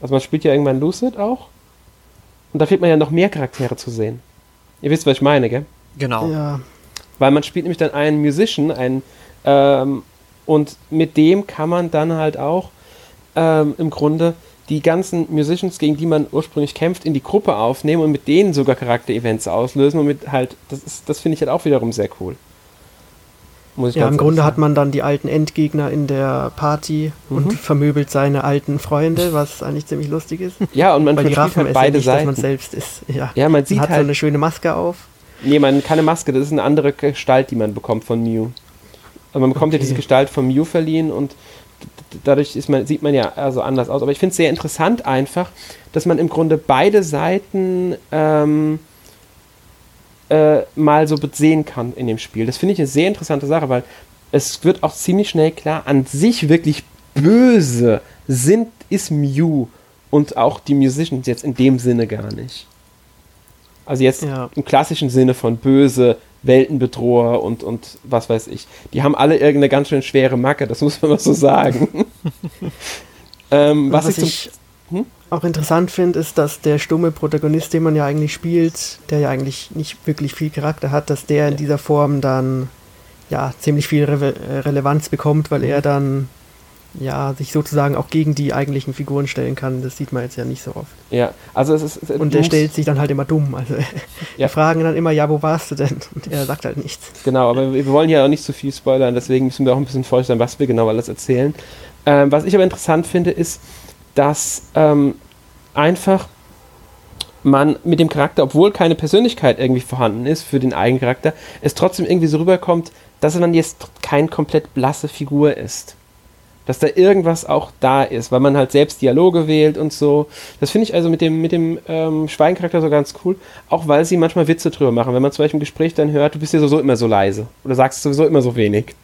Also man spielt ja irgendwann Lucid auch. Und da kriegt man ja noch mehr Charaktere zu sehen. Ihr wisst, was ich meine, gell? Genau. Ja. Weil man spielt nämlich dann einen Musician, einen, ähm, und mit dem kann man dann halt auch ähm, im Grunde die ganzen Musicians, gegen die man ursprünglich kämpft, in die Gruppe aufnehmen und mit denen sogar Charakterevents auslösen und mit halt, das das finde ich halt auch wiederum sehr cool. Ja, im Grunde sagen. hat man dann die alten Endgegner in der Party mhm. und vermöbelt seine alten Freunde, was eigentlich ziemlich lustig ist. Ja, und man Weil die halt beide nicht, Seiten. man selbst ist. Ja, ja man sieht man hat halt so eine schöne Maske auf. Nee, man keine Maske, das ist eine andere Gestalt, die man bekommt von Mew. Also man bekommt okay. ja diese Gestalt von Mew verliehen und dadurch man, sieht man ja also anders aus. Aber ich finde es sehr interessant einfach, dass man im Grunde beide Seiten ähm, äh, mal so sehen kann in dem Spiel. Das finde ich eine sehr interessante Sache, weil es wird auch ziemlich schnell klar, an sich wirklich böse sind, ist Mew und auch die Musicians jetzt in dem Sinne gar nicht. Also jetzt ja. im klassischen Sinne von böse, Weltenbedroher und, und was weiß ich. Die haben alle irgendeine ganz schön schwere Macke, das muss man mal so sagen. (laughs) ähm, was, was, ich, ich? Auch interessant finde, ist, dass der stumme Protagonist, den man ja eigentlich spielt, der ja eigentlich nicht wirklich viel Charakter hat, dass der in dieser Form dann ja ziemlich viel Re Relevanz bekommt, weil er mhm. dann ja, sich sozusagen auch gegen die eigentlichen Figuren stellen kann. Das sieht man jetzt ja nicht so oft. Ja, also es ist. und der stellt sich dann halt immer dumm. Also (laughs) ja. wir fragen dann immer, ja, wo warst du denn? Und er sagt halt nichts. Genau, aber wir wollen ja auch nicht zu viel spoilern, deswegen müssen wir auch ein bisschen vorstellen, was wir genau alles erzählen. Ähm, was ich aber interessant finde, ist, dass ähm, einfach man mit dem Charakter, obwohl keine Persönlichkeit irgendwie vorhanden ist für den eigenen Charakter, es trotzdem irgendwie so rüberkommt, dass man jetzt kein komplett blasse Figur ist dass da irgendwas auch da ist, weil man halt selbst Dialoge wählt und so. Das finde ich also mit dem, mit dem ähm, Schweigencharakter so ganz cool, auch weil sie manchmal Witze drüber machen. Wenn man zum Beispiel im Gespräch dann hört, du bist ja sowieso immer so leise oder sagst sowieso immer so wenig.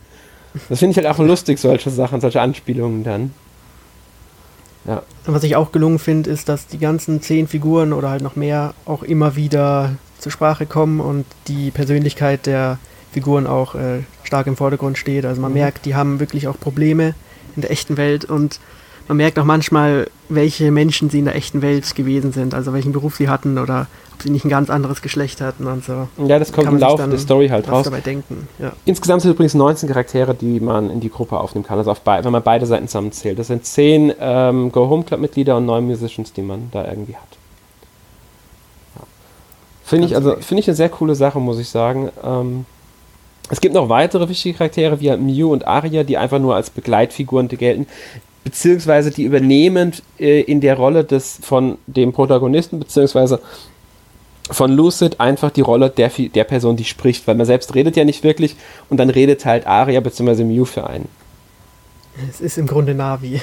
Das finde ich halt auch lustig, solche Sachen, solche Anspielungen dann. Ja. Was ich auch gelungen finde, ist, dass die ganzen zehn Figuren oder halt noch mehr auch immer wieder zur Sprache kommen und die Persönlichkeit der Figuren auch äh, stark im Vordergrund steht. Also man mhm. merkt, die haben wirklich auch Probleme in der echten Welt und man merkt auch manchmal, welche Menschen sie in der echten Welt gewesen sind, also welchen Beruf sie hatten oder ob sie nicht ein ganz anderes Geschlecht hatten und so. Ja, das kommt im Laufe der Story halt raus. Dabei denken. Ja. Insgesamt sind übrigens 19 Charaktere, die man in die Gruppe aufnehmen kann, also wenn man beide Seiten zusammenzählt. Das sind 10 ähm, Go Home Club Mitglieder und 9 Musicians, die man da irgendwie hat. Ja. Finde ich also finde ich eine sehr coole Sache, muss ich sagen. Ähm, es gibt noch weitere wichtige Charaktere wie Mew und Arya, die einfach nur als Begleitfiguren gelten. beziehungsweise die übernehmen äh, in der Rolle des von dem Protagonisten, beziehungsweise von Lucid einfach die Rolle der, der Person, die spricht, weil man selbst redet ja nicht wirklich und dann redet halt Aria bzw. Mew für einen. Es ist im Grunde Navi.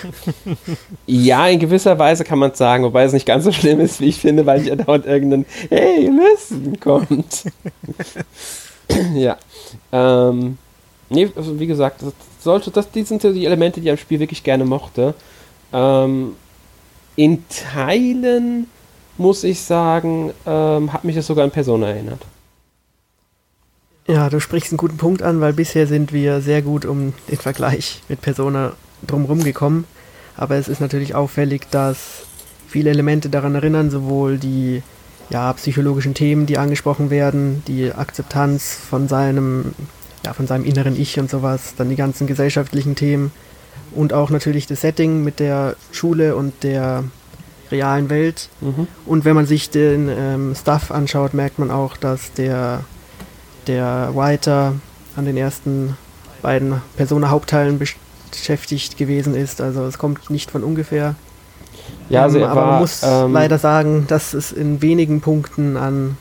(laughs) ja, in gewisser Weise kann man es sagen, wobei es nicht ganz so schlimm ist, wie ich finde, weil nicht dauernd irgendein Hey, listen kommt. (laughs) ja. Ähm, nee, also wie gesagt, das, sollte, das, die sind so die Elemente, die ich am Spiel wirklich gerne mochte. Ähm, in Teilen muss ich sagen, ähm, hat mich das sogar an Persona erinnert. Ja, du sprichst einen guten Punkt an, weil bisher sind wir sehr gut um den Vergleich mit Persona drumherum gekommen. Aber es ist natürlich auffällig, dass viele Elemente daran erinnern, sowohl die ja, psychologischen Themen, die angesprochen werden, die Akzeptanz von seinem, ja, von seinem inneren Ich und sowas, dann die ganzen gesellschaftlichen Themen und auch natürlich das Setting mit der Schule und der realen Welt. Mhm. Und wenn man sich den ähm, Stuff anschaut, merkt man auch, dass der der Writer an den ersten beiden Persona-Hauptteilen beschäftigt gewesen ist. Also es kommt nicht von ungefähr. Ja, also ähm, aber war, man muss ähm, leider sagen, dass es in wenigen Punkten an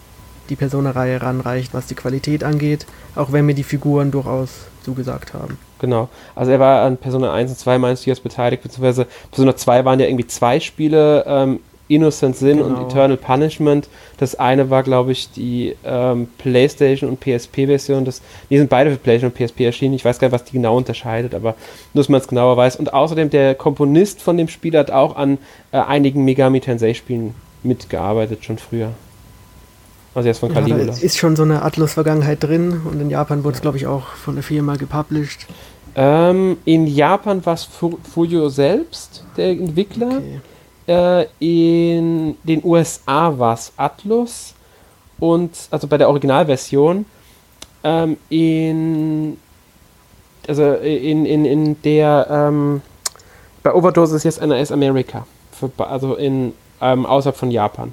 die Persona-Reihe ranreicht, was die Qualität angeht, auch wenn mir die Figuren durchaus zugesagt haben. Genau. Also er war an Persona 1 und 2 meinst du jetzt beteiligt, beziehungsweise Persona 2 waren ja irgendwie zwei Spiele ähm, Innocent Sin genau. und Eternal Punishment. Das eine war, glaube ich, die ähm, PlayStation und PSP-Version. Die sind beide für PlayStation und PSP erschienen. Ich weiß gar nicht, was die genau unterscheidet, aber nur, dass man es genauer weiß. Und außerdem, der Komponist von dem Spiel hat auch an äh, einigen Megami Tensei-Spielen mitgearbeitet, schon früher. Also erst von Caligula. Ja, da ist schon so eine Atlus-Vergangenheit drin und in Japan wurde es, glaube ich, auch von der Firma gepublished. Ähm, in Japan war es Fuyo selbst, der Entwickler. Okay. Äh, in den USA war es Atlus und also bei der Originalversion ähm, in also in, in, in der ähm, bei Overdose ist jetzt NAS America für, also in ähm, außerhalb von Japan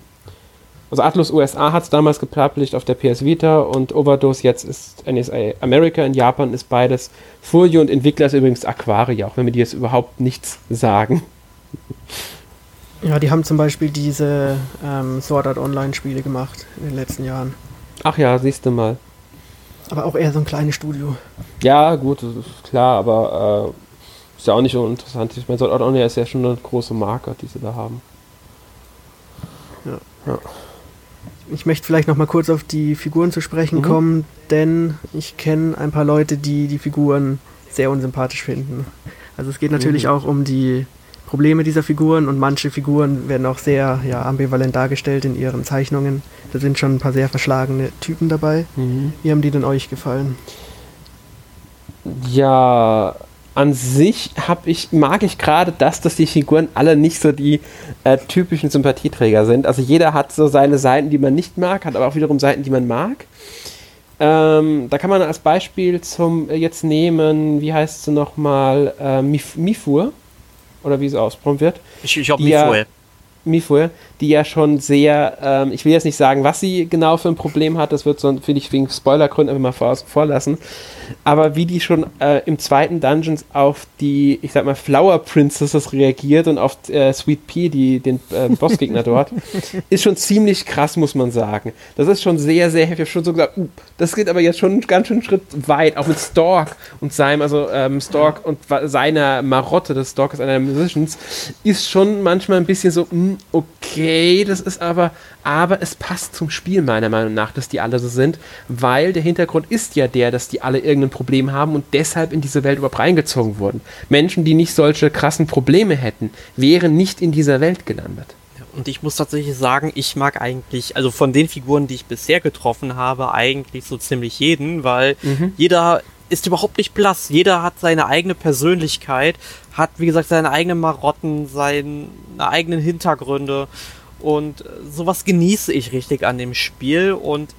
also Atlus USA hat es damals gepublished auf der PS Vita und Overdose jetzt ist NSA America. In Japan ist beides Furio und Entwickler ist übrigens Aquaria, auch wenn wir die jetzt überhaupt nichts sagen. Ja, die haben zum Beispiel diese ähm, Sword Art Online-Spiele gemacht in den letzten Jahren. Ach ja, siehst du mal. Aber auch eher so ein kleines Studio. Ja, gut, das ist klar, aber äh, ist ja auch nicht so interessant. Ich meine, Sword Art Online ist ja schon eine große Marke, die sie da haben. Ja. ja. Ich möchte vielleicht noch mal kurz auf die Figuren zu sprechen mhm. kommen, denn ich kenne ein paar Leute, die die Figuren sehr unsympathisch finden. Also es geht natürlich mhm. auch um die Probleme dieser Figuren und manche Figuren werden auch sehr ja, ambivalent dargestellt in ihren Zeichnungen. Da sind schon ein paar sehr verschlagene Typen dabei. Mhm. Wie haben die denn euch gefallen? Ja, an sich habe ich, mag ich gerade das, dass die Figuren alle nicht so die äh, typischen Sympathieträger sind. Also jeder hat so seine Seiten, die man nicht mag, hat aber auch wiederum Seiten, die man mag. Ähm, da kann man als Beispiel zum äh, jetzt nehmen, wie heißt sie nochmal, äh, Mif Mifur oder wie es ausgesprochen wird. Ich, ich glaube Mifue. Mifue, die ja schon sehr, ähm, ich will jetzt nicht sagen, was sie genau für ein Problem hat, das wird so, finde ich, wegen Spoilergründen einfach mal vor, vorlassen. Aber wie die schon äh, im zweiten Dungeons auf die, ich sag mal, Flower Princesses reagiert und auf äh, Sweet Pea, die, den äh, Bossgegner dort, (laughs) ist schon ziemlich krass, muss man sagen. Das ist schon sehr, sehr heftig. Ich habe schon so gesagt, uh, das geht aber jetzt schon ganz schön einen Schritt weit, auch mit Stork und seinem, also ähm, Stork und seiner Marotte, das Stork ist einer der Musicians, ist schon manchmal ein bisschen so, mh, hm, okay, das ist aber, aber es passt zum Spiel meiner Meinung nach, dass die alle so sind, weil der Hintergrund ist ja der, dass die alle irgendein Problem haben und deshalb in diese Welt überhaupt reingezogen wurden. Menschen, die nicht solche krassen Probleme hätten, wären nicht in dieser Welt gelandet. Und ich muss tatsächlich sagen, ich mag eigentlich, also von den Figuren, die ich bisher getroffen habe, eigentlich so ziemlich jeden, weil mhm. jeder ist überhaupt nicht blass. Jeder hat seine eigene Persönlichkeit, hat, wie gesagt, seine eigenen Marotten, seine eigenen Hintergründe. Und sowas genieße ich richtig an dem Spiel. Und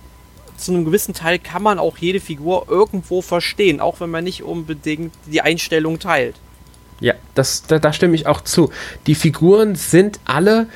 zu einem gewissen Teil kann man auch jede Figur irgendwo verstehen, auch wenn man nicht unbedingt die Einstellung teilt. Ja, das, da, da stimme ich auch zu. Die Figuren sind alle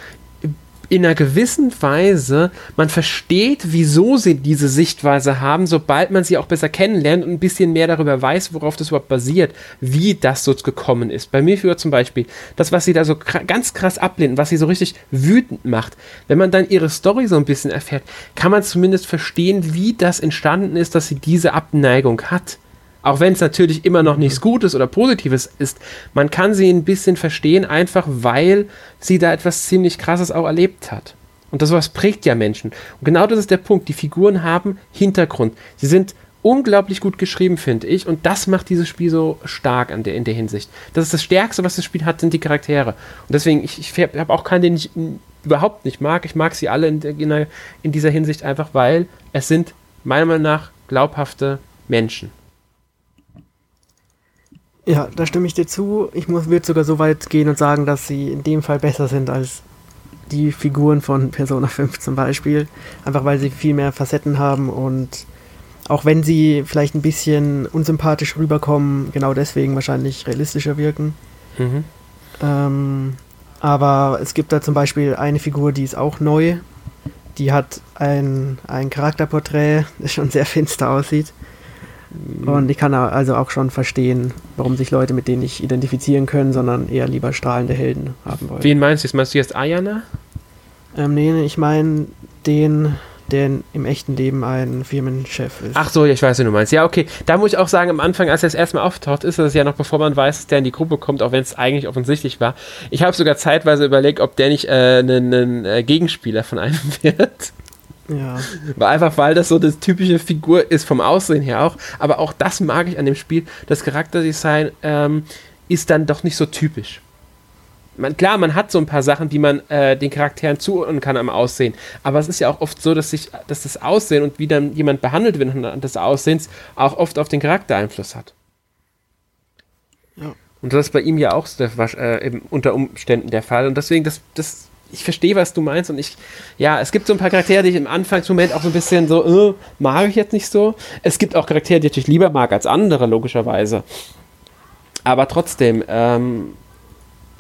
in einer gewissen Weise, man versteht, wieso sie diese Sichtweise haben, sobald man sie auch besser kennenlernt und ein bisschen mehr darüber weiß, worauf das überhaupt basiert, wie das so gekommen ist. Bei mir für zum Beispiel, das, was sie da so ganz krass ablehnen, was sie so richtig wütend macht, wenn man dann ihre Story so ein bisschen erfährt, kann man zumindest verstehen, wie das entstanden ist, dass sie diese Abneigung hat. Auch wenn es natürlich immer noch nichts Gutes oder Positives ist, man kann sie ein bisschen verstehen, einfach weil sie da etwas ziemlich Krasses auch erlebt hat. Und das was prägt ja Menschen. Und genau das ist der Punkt. Die Figuren haben Hintergrund. Sie sind unglaublich gut geschrieben, finde ich. Und das macht dieses Spiel so stark an der, in der Hinsicht. Das ist das Stärkste, was das Spiel hat, sind die Charaktere. Und deswegen, ich, ich habe auch keinen, den ich überhaupt nicht mag. Ich mag sie alle in, in, in dieser Hinsicht einfach, weil es sind meiner Meinung nach glaubhafte Menschen. Ja, da stimme ich dir zu. Ich würde sogar so weit gehen und sagen, dass sie in dem Fall besser sind als die Figuren von Persona 5 zum Beispiel. Einfach weil sie viel mehr Facetten haben und auch wenn sie vielleicht ein bisschen unsympathisch rüberkommen, genau deswegen wahrscheinlich realistischer wirken. Mhm. Ähm, aber es gibt da zum Beispiel eine Figur, die ist auch neu. Die hat ein, ein Charakterporträt, das schon sehr finster aussieht. Und ich kann also auch schon verstehen, warum sich Leute mit denen nicht identifizieren können, sondern eher lieber strahlende Helden haben wollen. Wen meinst du jetzt? Meinst du jetzt Ayana? Ähm, nee, ich meine den, der im echten Leben ein Firmenchef ist. Ach so, ich weiß, wie du meinst. Ja, okay. Da muss ich auch sagen, am Anfang, als er das erstmal auftaucht, ist es ja noch, bevor man weiß, dass der in die Gruppe kommt, auch wenn es eigentlich offensichtlich war. Ich habe sogar zeitweise überlegt, ob der nicht äh, ein äh, Gegenspieler von einem (laughs) wird. Ja. Weil einfach, weil das so eine typische Figur ist vom Aussehen her auch. Aber auch das mag ich an dem Spiel. Das Charakterdesign ähm, ist dann doch nicht so typisch. Man, klar, man hat so ein paar Sachen, die man äh, den Charakteren zuordnen kann am Aussehen. Aber es ist ja auch oft so, dass, sich, dass das Aussehen und wie dann jemand behandelt wird anhand des Aussehens auch oft auf den Charakter Einfluss hat. Ja. Und das ist bei ihm ja auch der, äh, unter Umständen der Fall. Und deswegen, das, das ich verstehe, was du meinst und ich, ja, es gibt so ein paar Charaktere, die ich im Anfangsmoment auch so ein bisschen so, äh, mag ich jetzt nicht so. Es gibt auch Charaktere, die ich natürlich lieber mag als andere, logischerweise. Aber trotzdem, ähm,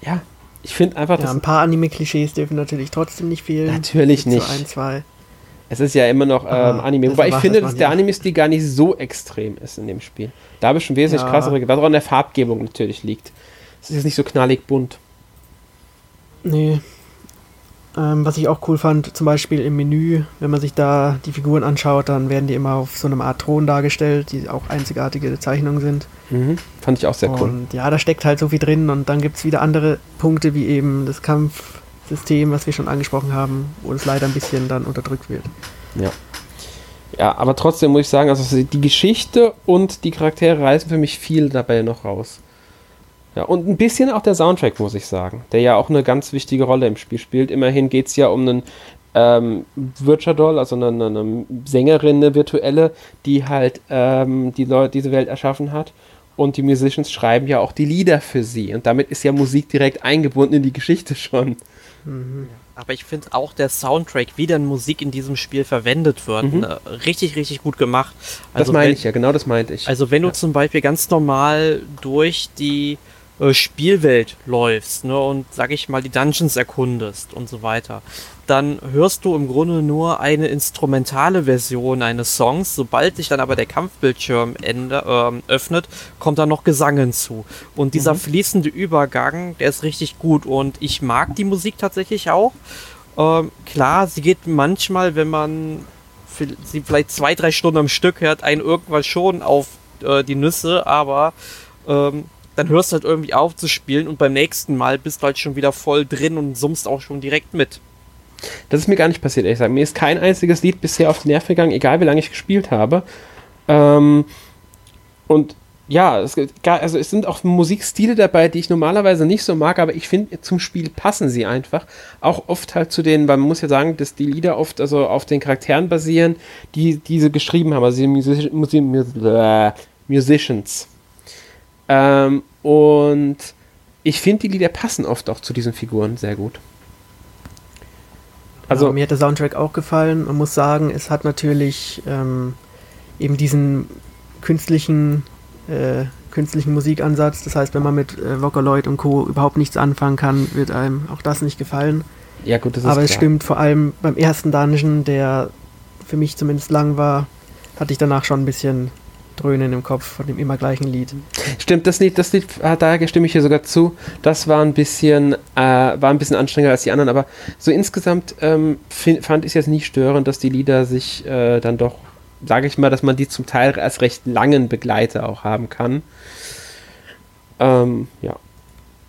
ja, ich finde einfach, ja, ein paar Anime-Klischees dürfen natürlich trotzdem nicht fehlen. Natürlich nicht. So ein, zwei. Es ist ja immer noch ähm, Anime. Wobei ich finde, dass der Anime-Stil gar nicht so extrem ist in dem Spiel. Da habe ich schon wesentlich ja. krassere, was auch an der Farbgebung natürlich liegt. Es ist jetzt nicht so knallig bunt. Nee, ähm, was ich auch cool fand, zum Beispiel im Menü, wenn man sich da die Figuren anschaut, dann werden die immer auf so einem Art Thron dargestellt, die auch einzigartige Zeichnungen sind. Mhm. Fand ich auch sehr cool. Und ja, da steckt halt so viel drin und dann gibt es wieder andere Punkte, wie eben das Kampfsystem, was wir schon angesprochen haben, wo es leider ein bisschen dann unterdrückt wird. Ja. Ja, aber trotzdem muss ich sagen, also die Geschichte und die Charaktere reißen für mich viel dabei noch raus. Ja, und ein bisschen auch der Soundtrack, muss ich sagen, der ja auch eine ganz wichtige Rolle im Spiel spielt. Immerhin geht es ja um einen ähm, Virtual, also eine, eine, Sängerin, eine virtuelle, die halt ähm, die Leute, diese Welt erschaffen hat. Und die Musicians schreiben ja auch die Lieder für sie. Und damit ist ja Musik direkt eingebunden in die Geschichte schon. Mhm. Aber ich finde auch der Soundtrack, wie dann Musik in diesem Spiel verwendet wird, mhm. ne, richtig, richtig gut gemacht. Also das meine ich ja, genau das meinte ich. Also wenn ja. du zum Beispiel ganz normal durch die äh, Spielwelt läufst ne, und, sag ich mal, die Dungeons erkundest und so weiter, dann hörst du im Grunde nur eine instrumentale Version eines Songs. Sobald sich dann aber der Kampfbildschirm ende, äh, öffnet, kommt da noch Gesang hinzu. Und dieser mhm. fließende Übergang, der ist richtig gut und ich mag die Musik tatsächlich auch. Ähm, klar, sie geht manchmal, wenn man sie vielleicht zwei, drei Stunden am Stück hört, einen irgendwann schon auf äh, die Nüsse, aber ähm, dann hörst du halt irgendwie auf zu spielen und beim nächsten Mal bist du halt schon wieder voll drin und summst auch schon direkt mit. Das ist mir gar nicht passiert, ehrlich gesagt. Mir ist kein einziges Lied bisher auf die Nerven gegangen, egal wie lange ich gespielt habe. Ähm, und ja, es, also es sind auch Musikstile dabei, die ich normalerweise nicht so mag, aber ich finde, zum Spiel passen sie einfach. Auch oft halt zu den, weil man muss ja sagen, dass die Lieder oft also auf den Charakteren basieren, die diese geschrieben haben, also die Music Musik Musicians. Ähm, und ich finde, die Lieder passen oft auch zu diesen Figuren sehr gut. Also ja, mir hat der Soundtrack auch gefallen. Man muss sagen, es hat natürlich ähm, eben diesen künstlichen, äh, künstlichen Musikansatz. Das heißt, wenn man mit äh, Vocaloid und Co. überhaupt nichts anfangen kann, wird einem auch das nicht gefallen. Ja, gut, das ist Aber klar. es stimmt, vor allem beim ersten Dungeon, der für mich zumindest lang war, hatte ich danach schon ein bisschen Dröhnen im Kopf von dem immer gleichen Lied. Stimmt, das Lied, das Lied, ah, da stimme ich hier sogar zu. Das war ein bisschen, äh, war ein bisschen anstrengender als die anderen, aber so insgesamt ähm, find, fand ich es jetzt nicht störend, dass die Lieder sich äh, dann doch, sage ich mal, dass man die zum Teil als recht langen Begleiter auch haben kann. Ähm, ja.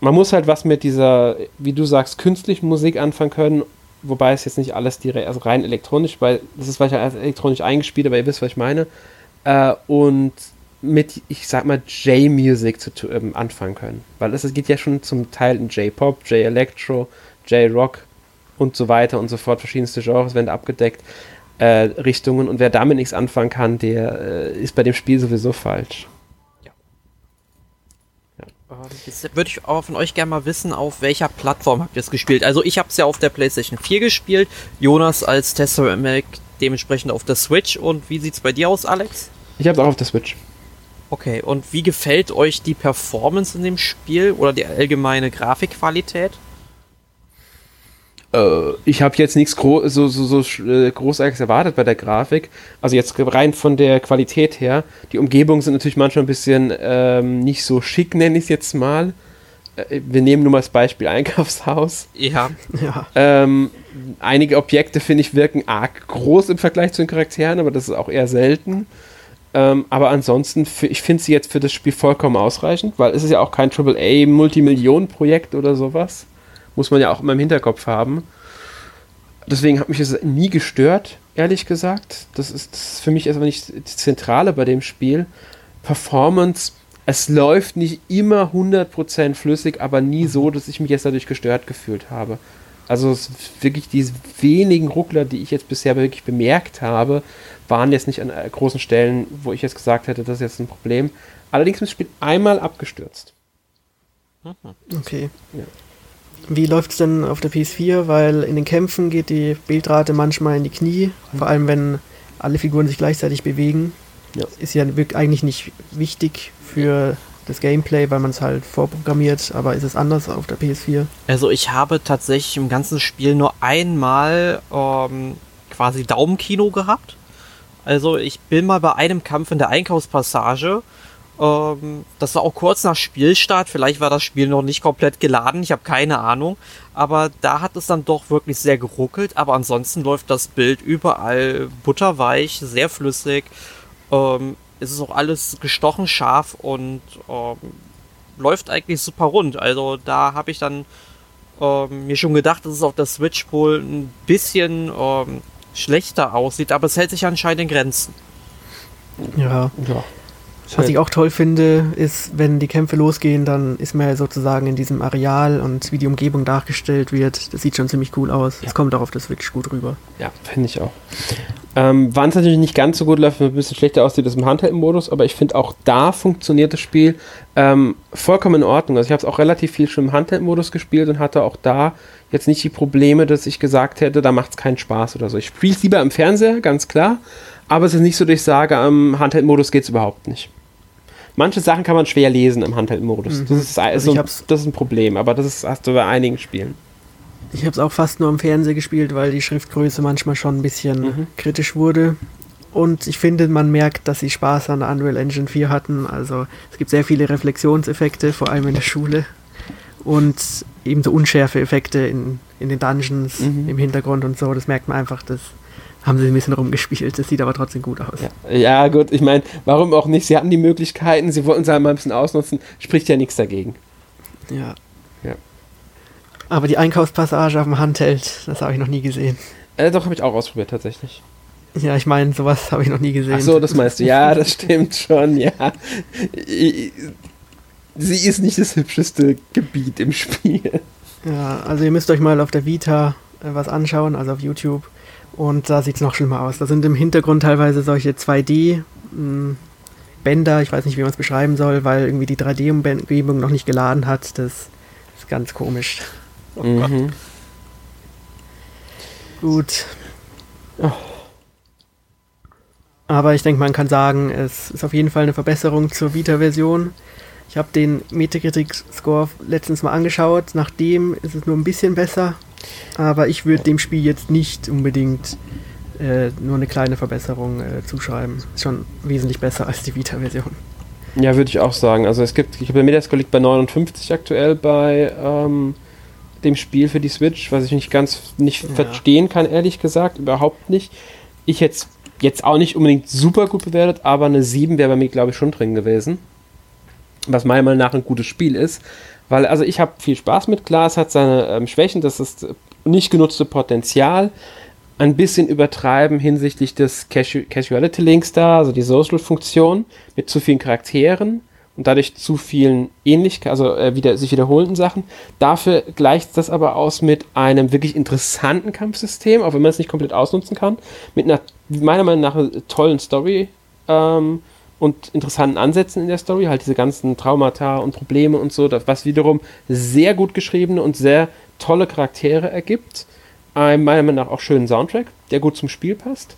Man muss halt was mit dieser, wie du sagst, künstlichen Musik anfangen können, wobei es jetzt nicht alles direkt, also rein elektronisch, weil das ist vielleicht elektronisch eingespielt, aber ihr wisst, was ich meine äh, und mit, ich sag mal, J-Music zu ähm, anfangen können. Weil es, geht ja schon zum Teil in J-Pop, J-Electro, J-Rock und so weiter und so fort. Verschiedenste Genres werden abgedeckt, äh, Richtungen. Und wer damit nichts anfangen kann, der äh, ist bei dem Spiel sowieso falsch. Ja. ja. Jetzt würde ich aber von euch gerne mal wissen, auf welcher Plattform habt ihr es gespielt? Also ich habe es ja auf der PlayStation 4 gespielt, Jonas als Tester dementsprechend auf der Switch. Und wie sieht es bei dir aus, Alex? Ich habe es auch auf der Switch. Okay, und wie gefällt euch die Performance in dem Spiel oder die allgemeine Grafikqualität? Äh, ich habe jetzt nichts gro so, so, so äh, Großartiges erwartet bei der Grafik. Also jetzt rein von der Qualität her. Die Umgebungen sind natürlich manchmal ein bisschen ähm, nicht so schick, nenne ich es jetzt mal. Äh, wir nehmen nur mal das Beispiel (laughs) Einkaufshaus. Ja. ja. Ähm, einige Objekte, finde ich, wirken arg groß im Vergleich zu den Charakteren, aber das ist auch eher selten. Ähm, aber ansonsten, für, ich finde sie jetzt für das Spiel vollkommen ausreichend, weil es ist ja auch kein AAA-Multimillionen-Projekt oder sowas. Muss man ja auch immer im Hinterkopf haben. Deswegen hat mich das nie gestört, ehrlich gesagt. Das ist, das ist für mich erstmal nicht das Zentrale bei dem Spiel. Performance, es läuft nicht immer 100% flüssig, aber nie so, dass ich mich jetzt dadurch gestört gefühlt habe. Also wirklich diese wenigen Ruckler, die ich jetzt bisher wirklich bemerkt habe, waren jetzt nicht an äh, großen Stellen, wo ich jetzt gesagt hätte, das ist jetzt ein Problem. Allerdings ist das Spiel einmal abgestürzt. Mhm. Okay. Ja. Wie läuft es denn auf der PS4? Weil in den Kämpfen geht die Bildrate manchmal in die Knie, mhm. vor allem wenn alle Figuren sich gleichzeitig bewegen. Ja. Ist ja eigentlich nicht wichtig für das Gameplay, weil man es halt vorprogrammiert, aber ist es anders auf der PS4? Also ich habe tatsächlich im ganzen Spiel nur einmal ähm, quasi Daumenkino gehabt. Also ich bin mal bei einem Kampf in der Einkaufspassage. Ähm, das war auch kurz nach Spielstart. Vielleicht war das Spiel noch nicht komplett geladen. Ich habe keine Ahnung. Aber da hat es dann doch wirklich sehr geruckelt. Aber ansonsten läuft das Bild überall butterweich, sehr flüssig. Ähm, es ist auch alles gestochen scharf und ähm, läuft eigentlich super rund. Also da habe ich dann ähm, mir schon gedacht, dass es auf der Switch wohl ein bisschen ähm, schlechter aussieht, aber es hält sich anscheinend in Grenzen. Ja. ja. Was ich auch toll finde, ist, wenn die Kämpfe losgehen, dann ist man ja sozusagen in diesem Areal und wie die Umgebung dargestellt wird. Das sieht schon ziemlich cool aus. Es ja. kommt auch auf der Switch gut rüber. Ja, finde ich auch. Ähm, Wann es natürlich nicht ganz so gut läuft, ein bisschen schlechter aussieht, ist im Handheld-Modus, aber ich finde auch da funktioniert das Spiel ähm, vollkommen in Ordnung. Also ich habe es auch relativ viel schon im Handheld-Modus gespielt und hatte auch da jetzt nicht die Probleme, dass ich gesagt hätte, da macht es keinen Spaß oder so. Ich spiele es lieber im Fernseher, ganz klar, aber es ist nicht so, dass ich sage, am Handheld-Modus geht es überhaupt nicht. Manche Sachen kann man schwer lesen im Handheld-Modus. Mhm. Das, ist, also so, das ist ein Problem, aber das ist, hast du bei einigen Spielen. Ich habe es auch fast nur im Fernseher gespielt, weil die Schriftgröße manchmal schon ein bisschen mhm. kritisch wurde. Und ich finde, man merkt, dass sie Spaß an der Unreal Engine 4 hatten. Also es gibt sehr viele Reflexionseffekte, vor allem in der Schule. Und eben so Unschärfe-Effekte in, in den Dungeons mhm. im Hintergrund und so. Das merkt man einfach, das haben sie ein bisschen rumgespielt. Das sieht aber trotzdem gut aus. Ja, ja gut, ich meine, warum auch nicht? Sie hatten die Möglichkeiten, sie wollten es einmal ein bisschen ausnutzen, spricht ja nichts dagegen. Ja. Aber die Einkaufspassage auf dem Handheld, das habe ich noch nie gesehen. Äh, doch, habe ich auch ausprobiert, tatsächlich. Ja, ich meine, sowas habe ich noch nie gesehen. Ach so, das meinst du. Ja, das stimmt schon, ja. Sie ist nicht das hübscheste Gebiet im Spiel. Ja, also ihr müsst euch mal auf der Vita äh, was anschauen, also auf YouTube. Und da sieht es noch schlimmer aus. Da sind im Hintergrund teilweise solche 2D hm, ich weiß nicht, wie man es beschreiben soll, weil irgendwie die 3D-Umgebung noch nicht geladen hat. Das ist ganz komisch. Oh mhm. Gott. Gut. Oh. Aber ich denke, man kann sagen, es ist auf jeden Fall eine Verbesserung zur Vita-Version. Ich habe den Metacritic-Score letztens mal angeschaut. Nachdem ist es nur ein bisschen besser. Aber ich würde dem Spiel jetzt nicht unbedingt äh, nur eine kleine Verbesserung äh, zuschreiben. Ist schon wesentlich besser als die Vita-Version. Ja, würde ich auch sagen. Also es gibt, ich habe der Metascore liegt bei 59 aktuell bei ähm, dem Spiel für die Switch, was ich nicht ganz nicht ja. verstehen kann, ehrlich gesagt, überhaupt nicht. Ich jetzt jetzt auch nicht unbedingt super gut bewertet, aber eine 7 wäre bei mir, glaube ich, schon drin gewesen. Was meiner Meinung nach ein gutes Spiel ist. Weil, also ich habe viel Spaß mit, klar, es hat seine ähm, Schwächen, das ist nicht genutzte Potenzial ein bisschen übertreiben hinsichtlich des Casuality Links da, also die Social-Funktion mit zu vielen Charakteren und dadurch zu vielen ähnlich, also äh, wieder, sich wiederholenden Sachen. Dafür gleicht das aber aus mit einem wirklich interessanten Kampfsystem, auch wenn man es nicht komplett ausnutzen kann, mit einer meiner Meinung nach tollen Story ähm, und interessanten Ansätzen in der Story, halt diese ganzen Traumata und Probleme und so, was wiederum sehr gut geschriebene und sehr tolle Charaktere ergibt einen meiner Meinung nach auch schönen Soundtrack, der gut zum Spiel passt.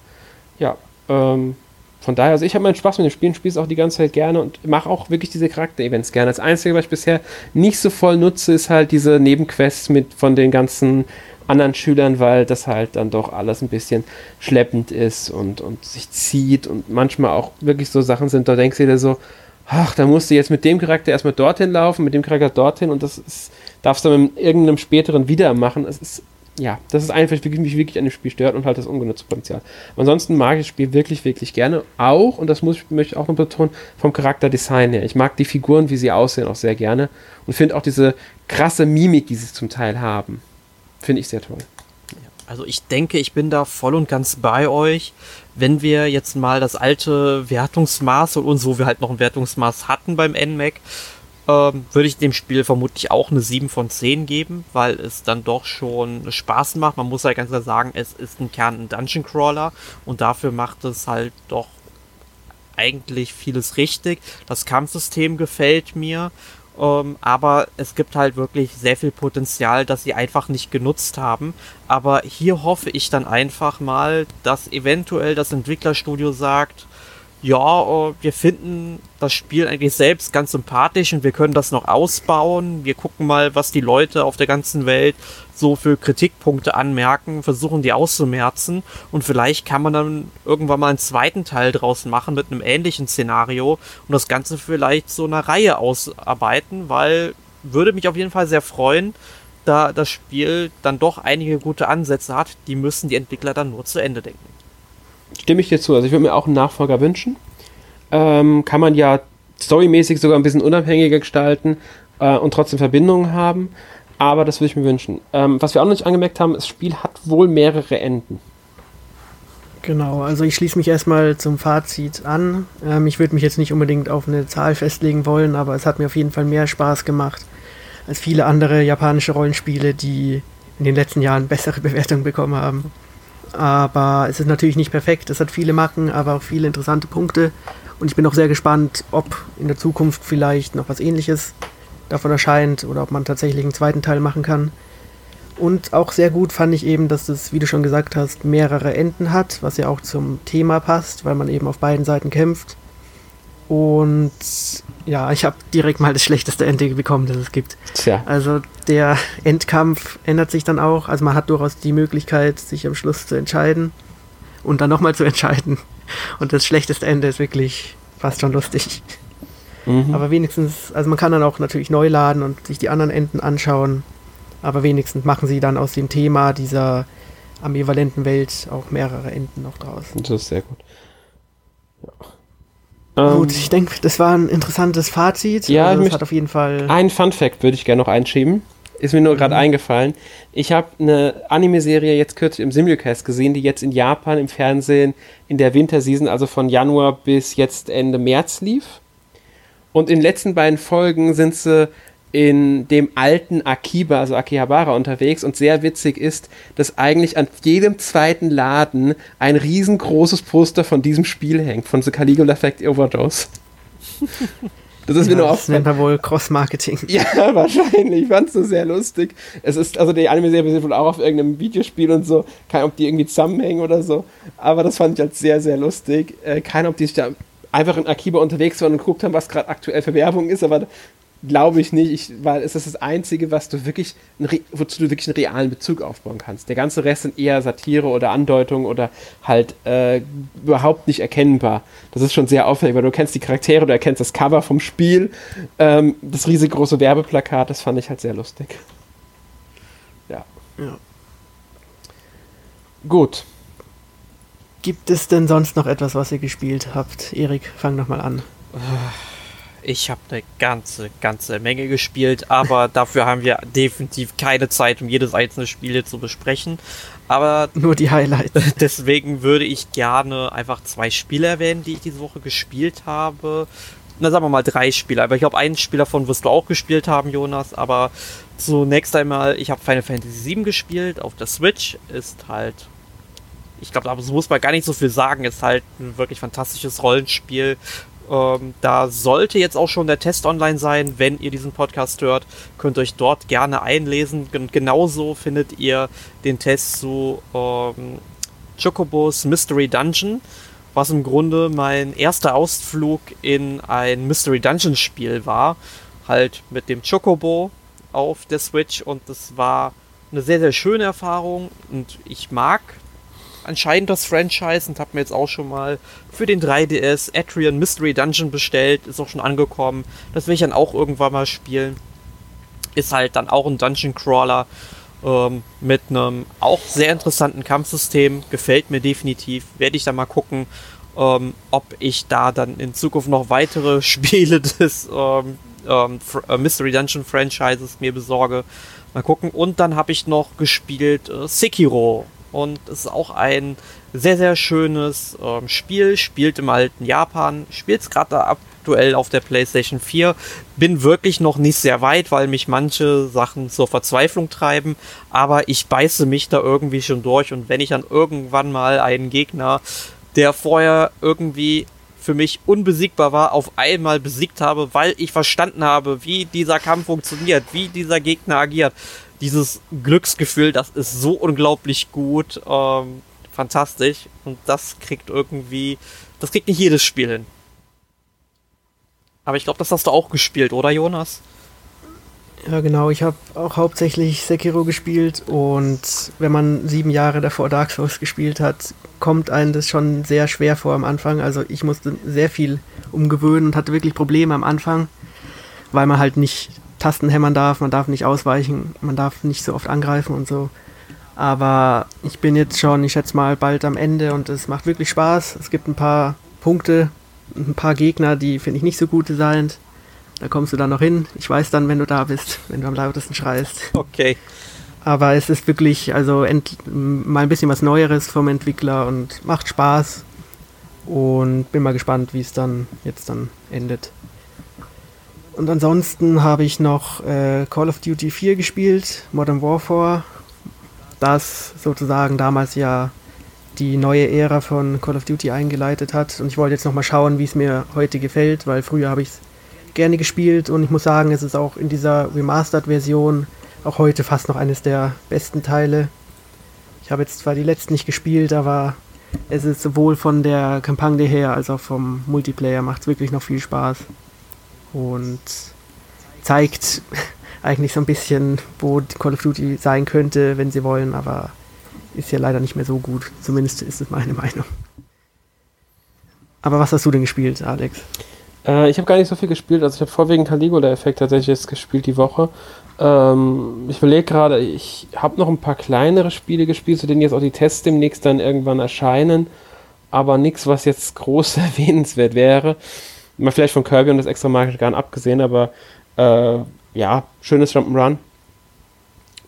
Ja, ähm, von daher, also ich habe meinen Spaß mit dem Spielen, spiele es auch die ganze Zeit gerne und mache auch wirklich diese Charakter-Events gerne. Das Einzige, was ich bisher nicht so voll nutze, ist halt diese Nebenquests mit von den ganzen anderen Schülern, weil das halt dann doch alles ein bisschen schleppend ist und, und sich zieht und manchmal auch wirklich so Sachen sind, da denkst du dir so, ach, da musst du jetzt mit dem Charakter erstmal dorthin laufen, mit dem Charakter dorthin und das ist, darfst du mit irgendeinem späteren wieder machen. Es ist ja, das ist einfach, was mich wirklich an dem Spiel stört und halt das ungenutzte Potenzial. ansonsten mag ich das Spiel wirklich, wirklich gerne. Auch, und das muss, möchte ich auch noch betonen, vom Charakterdesign her. Ich mag die Figuren, wie sie aussehen, auch sehr gerne. Und finde auch diese krasse Mimik, die sie zum Teil haben. Finde ich sehr toll. Also ich denke, ich bin da voll und ganz bei euch. Wenn wir jetzt mal das alte Wertungsmaß und wo wir halt noch ein Wertungsmaß hatten beim NMAC, ähm, würde ich dem Spiel vermutlich auch eine 7 von 10 geben, weil es dann doch schon Spaß macht. Man muss halt ganz klar sagen, es ist ein Kern ein Dungeon Crawler und dafür macht es halt doch eigentlich vieles richtig. Das Kampfsystem gefällt mir, ähm, aber es gibt halt wirklich sehr viel Potenzial, das sie einfach nicht genutzt haben. Aber hier hoffe ich dann einfach mal, dass eventuell das Entwicklerstudio sagt, ja, äh, wir finden das Spiel eigentlich selbst ganz sympathisch und wir können das noch ausbauen. Wir gucken mal, was die Leute auf der ganzen Welt so für Kritikpunkte anmerken, versuchen die auszumerzen und vielleicht kann man dann irgendwann mal einen zweiten Teil draus machen mit einem ähnlichen Szenario und das Ganze vielleicht so eine Reihe ausarbeiten, weil würde mich auf jeden Fall sehr freuen, da das Spiel dann doch einige gute Ansätze hat. Die müssen die Entwickler dann nur zu Ende denken. Stimme ich dir zu. Also ich würde mir auch einen Nachfolger wünschen. Ähm, kann man ja storymäßig sogar ein bisschen unabhängiger gestalten äh, und trotzdem Verbindungen haben. Aber das würde ich mir wünschen. Ähm, was wir auch noch nicht angemerkt haben, das Spiel hat wohl mehrere Enden. Genau, also ich schließe mich erstmal zum Fazit an. Ähm, ich würde mich jetzt nicht unbedingt auf eine Zahl festlegen wollen, aber es hat mir auf jeden Fall mehr Spaß gemacht als viele andere japanische Rollenspiele, die in den letzten Jahren bessere (laughs) Bewertungen bekommen haben. Aber es ist natürlich nicht perfekt. Es hat viele Macken, aber auch viele interessante Punkte. Und ich bin auch sehr gespannt, ob in der Zukunft vielleicht noch was ähnliches davon erscheint oder ob man tatsächlich einen zweiten Teil machen kann. Und auch sehr gut fand ich eben, dass es, wie du schon gesagt hast, mehrere Enden hat, was ja auch zum Thema passt, weil man eben auf beiden Seiten kämpft. Und ja, ich habe direkt mal das schlechteste Ende bekommen, das es gibt. Tja. Also der Endkampf ändert sich dann auch. Also man hat durchaus die Möglichkeit, sich am Schluss zu entscheiden und dann nochmal zu (laughs) entscheiden. Und das schlechteste Ende ist wirklich fast schon lustig. Mhm. Aber wenigstens, also man kann dann auch natürlich neu laden und sich die anderen Enden anschauen. Aber wenigstens machen sie dann aus dem Thema dieser ambivalenten Welt auch mehrere Enden noch draus. Das ist sehr gut. Ja. Gut, ähm, ich denke, das war ein interessantes Fazit. Ja, also, das hat auf jeden Fall. Ein Fun Fact würde ich gerne noch einschieben. Ist mir nur gerade mhm. eingefallen. Ich habe eine Anime-Serie jetzt kürzlich im Simulcast gesehen, die jetzt in Japan im Fernsehen in der Winterseason, also von Januar bis jetzt Ende März lief. Und in den letzten beiden Folgen sind sie in dem alten Akiba, also Akihabara, unterwegs und sehr witzig ist, dass eigentlich an jedem zweiten Laden ein riesengroßes Poster von diesem Spiel hängt, von The Caligula Effect Overdose. Das ist ja, mir nur Das nennt man wohl Cross-Marketing. Ja, (laughs) wahrscheinlich. Ich fand es so sehr lustig. Es ist, also die Anime-Serie basiert wohl auch auf irgendeinem Videospiel und so. Keine Ahnung, ob die irgendwie zusammenhängen oder so. Aber das fand ich halt sehr, sehr lustig. Äh, keine Ahnung, ob die sich da einfach in Akiba unterwegs waren und geguckt haben, was gerade aktuell für Werbung ist, aber glaube ich nicht, ich, weil es ist das Einzige, was du wirklich, wozu du wirklich einen realen Bezug aufbauen kannst. Der ganze Rest sind eher Satire oder Andeutungen oder halt äh, überhaupt nicht erkennbar. Das ist schon sehr auffällig, weil du kennst die Charaktere, du erkennst das Cover vom Spiel, ähm, das riesengroße Werbeplakat, das fand ich halt sehr lustig. Ja. ja. Gut. Gibt es denn sonst noch etwas, was ihr gespielt habt? Erik, fang noch mal an. Ich habe eine ganze, ganze Menge gespielt, aber (laughs) dafür haben wir definitiv keine Zeit, um jedes einzelne Spiel zu besprechen. Aber (laughs) nur die Highlights. (laughs) Deswegen würde ich gerne einfach zwei Spiele erwähnen, die ich diese Woche gespielt habe. Na, sagen wir mal drei Spiele. Aber ich glaube, einen Spiel davon wirst du auch gespielt haben, Jonas. Aber zunächst einmal, ich habe Final Fantasy VII gespielt auf der Switch. Ist halt ich glaube, da muss man gar nicht so viel sagen. Ist halt ein wirklich fantastisches Rollenspiel. Ähm, da sollte jetzt auch schon der Test online sein, wenn ihr diesen Podcast hört. Könnt ihr euch dort gerne einlesen. Und genauso findet ihr den Test zu ähm, Chocobos Mystery Dungeon, was im Grunde mein erster Ausflug in ein Mystery Dungeon Spiel war. Halt mit dem Chocobo auf der Switch und das war eine sehr, sehr schöne Erfahrung und ich mag anscheinend das Franchise und habe mir jetzt auch schon mal für den 3DS Atrian Mystery Dungeon bestellt. Ist auch schon angekommen. Das will ich dann auch irgendwann mal spielen. Ist halt dann auch ein Dungeon Crawler ähm, mit einem auch sehr interessanten Kampfsystem. Gefällt mir definitiv. Werde ich dann mal gucken, ähm, ob ich da dann in Zukunft noch weitere (laughs) Spiele des ähm, ähm, äh, Mystery Dungeon Franchises mir besorge. Mal gucken. Und dann habe ich noch gespielt äh, Sekiro und es ist auch ein sehr, sehr schönes ähm, Spiel. Spielt im alten Japan. Spielt es gerade aktuell auf der PlayStation 4. Bin wirklich noch nicht sehr weit, weil mich manche Sachen zur Verzweiflung treiben. Aber ich beiße mich da irgendwie schon durch. Und wenn ich dann irgendwann mal einen Gegner, der vorher irgendwie für mich unbesiegbar war, auf einmal besiegt habe, weil ich verstanden habe, wie dieser Kampf funktioniert, wie dieser Gegner agiert, dieses Glücksgefühl, das ist so unglaublich gut, ähm, fantastisch. Und das kriegt irgendwie, das kriegt nicht jedes Spiel hin. Aber ich glaube, das hast du auch gespielt, oder Jonas? Ja, genau. Ich habe auch hauptsächlich Sekiro gespielt und wenn man sieben Jahre davor Dark Souls gespielt hat, kommt einem das schon sehr schwer vor am Anfang. Also ich musste sehr viel umgewöhnen und hatte wirklich Probleme am Anfang, weil man halt nicht Tasten hämmern darf, man darf nicht ausweichen, man darf nicht so oft angreifen und so. Aber ich bin jetzt schon, ich schätze mal, bald am Ende und es macht wirklich Spaß. Es gibt ein paar Punkte, ein paar Gegner, die finde ich nicht so gut sind. Da kommst du dann noch hin. Ich weiß dann, wenn du da bist, wenn du am lautesten schreist. Okay. Aber es ist wirklich, also mal ein bisschen was Neueres vom Entwickler und macht Spaß. Und bin mal gespannt, wie es dann jetzt dann endet. Und ansonsten habe ich noch äh, Call of Duty 4 gespielt, Modern Warfare, das sozusagen damals ja die neue Ära von Call of Duty eingeleitet hat. Und ich wollte jetzt nochmal schauen, wie es mir heute gefällt, weil früher habe ich es gerne gespielt und ich muss sagen, es ist auch in dieser Remastered-Version auch heute fast noch eines der besten Teile. Ich habe jetzt zwar die letzten nicht gespielt, aber es ist sowohl von der Kampagne her als auch vom Multiplayer macht es wirklich noch viel Spaß und zeigt (laughs) eigentlich so ein bisschen, wo Call of Duty sein könnte, wenn sie wollen, aber ist ja leider nicht mehr so gut. Zumindest ist es meine (laughs) Meinung. Aber was hast du denn gespielt, Alex? Äh, ich habe gar nicht so viel gespielt. Also ich habe vorwiegend Caligula-Effekt tatsächlich jetzt gespielt die Woche. Ähm, ich überlege gerade, ich habe noch ein paar kleinere Spiele gespielt, zu denen jetzt auch die Tests demnächst dann irgendwann erscheinen. Aber nichts, was jetzt (laughs) groß erwähnenswert wäre mal vielleicht von Kirby und das extra Market Garn abgesehen, aber äh, ja, schönes Jump'n'Run.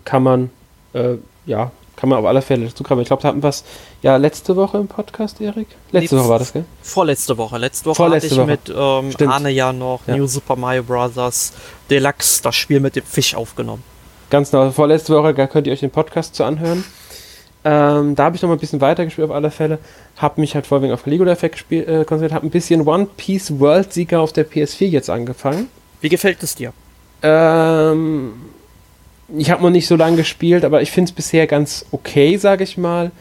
Kann man, äh, ja, kann man auf alle Fälle dazu kommen. Ich glaube, da hatten wir es ja letzte Woche im Podcast, Erik. Letzte nee, Woche war das, gell? Vorletzte Woche. Letzte Woche Vorletzte hatte ich Woche. mit ähm, Arne ja noch ja. New Super Mario Bros. Deluxe, das Spiel mit dem Fisch aufgenommen. Ganz genau. Vorletzte Woche könnt ihr euch den Podcast zu anhören. Ähm, da habe ich noch mal ein bisschen weiter gespielt auf alle Fälle. Habe mich halt vorwiegend auf Caligula Effect äh, konzentriert. Habe ein bisschen One Piece World Seeker auf der PS4 jetzt angefangen. Wie gefällt es dir? Ähm, ich habe noch nicht so lange gespielt, aber ich finde es bisher ganz okay, sage ich mal.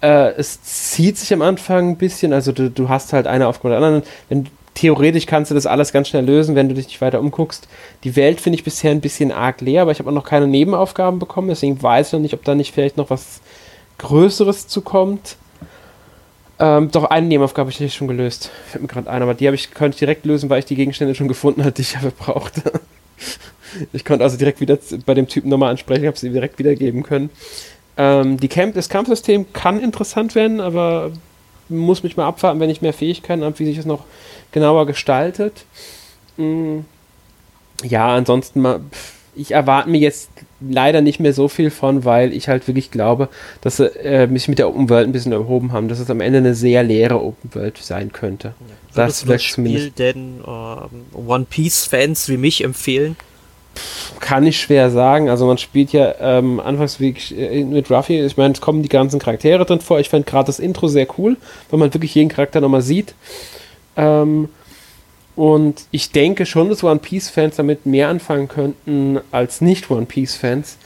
Äh, es zieht sich am Anfang ein bisschen, also du, du hast halt eine Aufgabe der anderen. Wenn theoretisch kannst du das alles ganz schnell lösen, wenn du dich nicht weiter umguckst. Die Welt finde ich bisher ein bisschen arg leer, aber ich habe auch noch keine Nebenaufgaben bekommen, deswegen weiß ich noch nicht, ob da nicht vielleicht noch was Größeres zukommt. Ähm, doch, eine Nebenaufgabe habe ich schon gelöst. Fällt mir gerade ein, aber die habe ich, könnte ich direkt lösen, weil ich die Gegenstände schon gefunden hatte, die ich aber brauchte. (laughs) ich konnte also direkt wieder bei dem Typen nochmal ansprechen, habe sie direkt wiedergeben können. Ähm, die Camp, das Kampfsystem kann interessant werden, aber muss mich mal abwarten, wenn ich mehr Fähigkeiten habe, wie sich das noch genauer gestaltet. Mm, ja, ansonsten mal, ich erwarte mir jetzt leider nicht mehr so viel von, weil ich halt wirklich glaube, dass sie äh, mich mit der Open World ein bisschen erhoben haben, dass es am Ende eine sehr leere Open World sein könnte. Ja. Das das Spiel denn äh, One Piece Fans wie mich empfehlen? Kann ich schwer sagen. Also man spielt ja ähm, anfangs äh, mit Ruffy, ich meine, es kommen die ganzen Charaktere drin vor. Ich fand gerade das Intro sehr cool, weil man wirklich jeden Charakter nochmal sieht. Ähm, und ich denke schon, dass One Piece-Fans damit mehr anfangen könnten als nicht One Piece-Fans.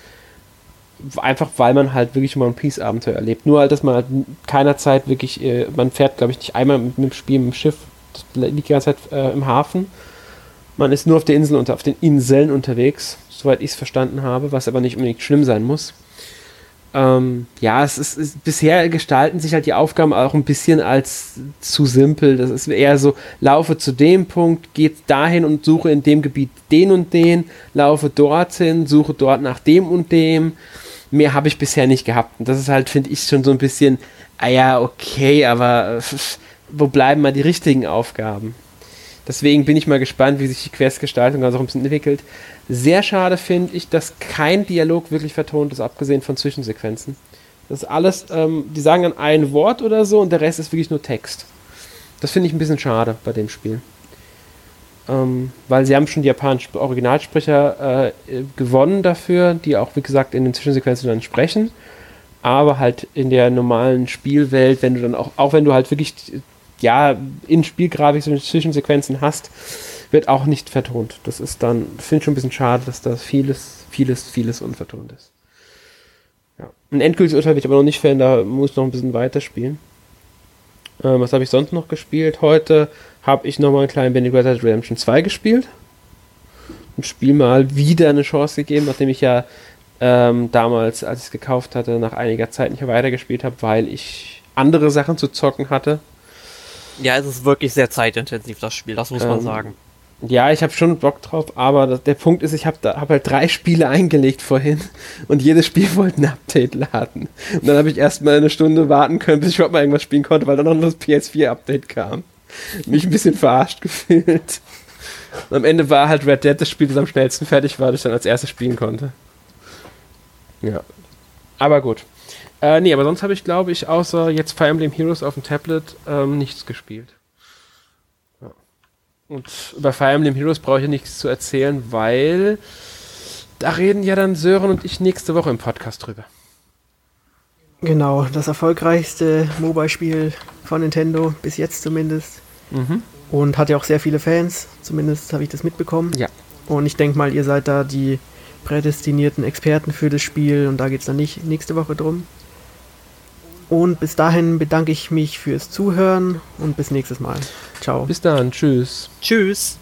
Einfach weil man halt wirklich One Piece-Abenteuer erlebt. Nur halt, dass man halt keiner Zeit wirklich, äh, man fährt, glaube ich, nicht einmal mit, mit dem Spiel mit dem Schiff, liegt die ganze Zeit äh, im Hafen. Man ist nur auf der Insel und auf den Inseln unterwegs, soweit ich es verstanden habe, was aber nicht unbedingt schlimm sein muss. Ähm, ja, es ist, ist, bisher gestalten sich halt die Aufgaben auch ein bisschen als zu simpel. Das ist eher so, laufe zu dem Punkt, gehe dahin und suche in dem Gebiet den und den, laufe dorthin, suche dort nach dem und dem. Mehr habe ich bisher nicht gehabt. Und das ist halt, finde ich, schon so ein bisschen, ah ja, okay, aber äh, wo bleiben mal die richtigen Aufgaben? Deswegen bin ich mal gespannt, wie sich die Questgestaltung also auch ein bisschen entwickelt. Sehr schade finde ich, dass kein Dialog wirklich vertont ist, abgesehen von Zwischensequenzen. Das ist alles, ähm, die sagen dann ein Wort oder so und der Rest ist wirklich nur Text. Das finde ich ein bisschen schade bei dem Spiel. Ähm, weil sie haben schon die japanischen Originalsprecher äh, gewonnen dafür, die auch, wie gesagt, in den Zwischensequenzen dann sprechen. Aber halt in der normalen Spielwelt, wenn du dann auch, auch wenn du halt wirklich ja, in Spielgrafik so Zwischensequenzen hast, wird auch nicht vertont. Das ist dann, finde ich schon ein bisschen schade, dass da vieles, vieles, vieles unvertont ist. Ja. Ein endgültiges Urteil will ich aber noch nicht fällen, da muss ich noch ein bisschen weiterspielen. Ähm, was habe ich sonst noch gespielt? Heute habe ich nochmal einen kleinen Benedict Redemption 2 gespielt. Ein Spiel mal wieder eine Chance gegeben, nachdem ich ja ähm, damals, als ich es gekauft hatte, nach einiger Zeit nicht weitergespielt habe, weil ich andere Sachen zu zocken hatte. Ja, es ist wirklich sehr zeitintensiv, das Spiel, das muss ähm, man sagen. Ja, ich habe schon Bock drauf, aber das, der Punkt ist, ich habe hab halt drei Spiele eingelegt vorhin (laughs) und jedes Spiel wollte ein Update laden. Und dann habe ich erstmal eine Stunde warten können, bis ich überhaupt mal irgendwas spielen konnte, weil dann noch das PS4-Update kam. Mich ein bisschen verarscht (laughs) gefühlt. Und am Ende war halt Red Dead das Spiel, das am schnellsten fertig war, das ich dann als erstes spielen konnte. Ja. Aber gut. Äh, nee, aber sonst habe ich, glaube ich, außer jetzt Fire Emblem Heroes auf dem Tablet ähm, nichts gespielt. Ja. Und über Fire Emblem Heroes brauche ich nichts zu erzählen, weil da reden ja dann Sören und ich nächste Woche im Podcast drüber. Genau, das erfolgreichste Mobile-Spiel von Nintendo, bis jetzt zumindest. Mhm. Und hat ja auch sehr viele Fans, zumindest habe ich das mitbekommen. Ja. Und ich denke mal, ihr seid da die prädestinierten Experten für das Spiel und da geht es dann nicht nächste Woche drum. Und bis dahin bedanke ich mich fürs Zuhören und bis nächstes Mal. Ciao. Bis dann. Tschüss. Tschüss.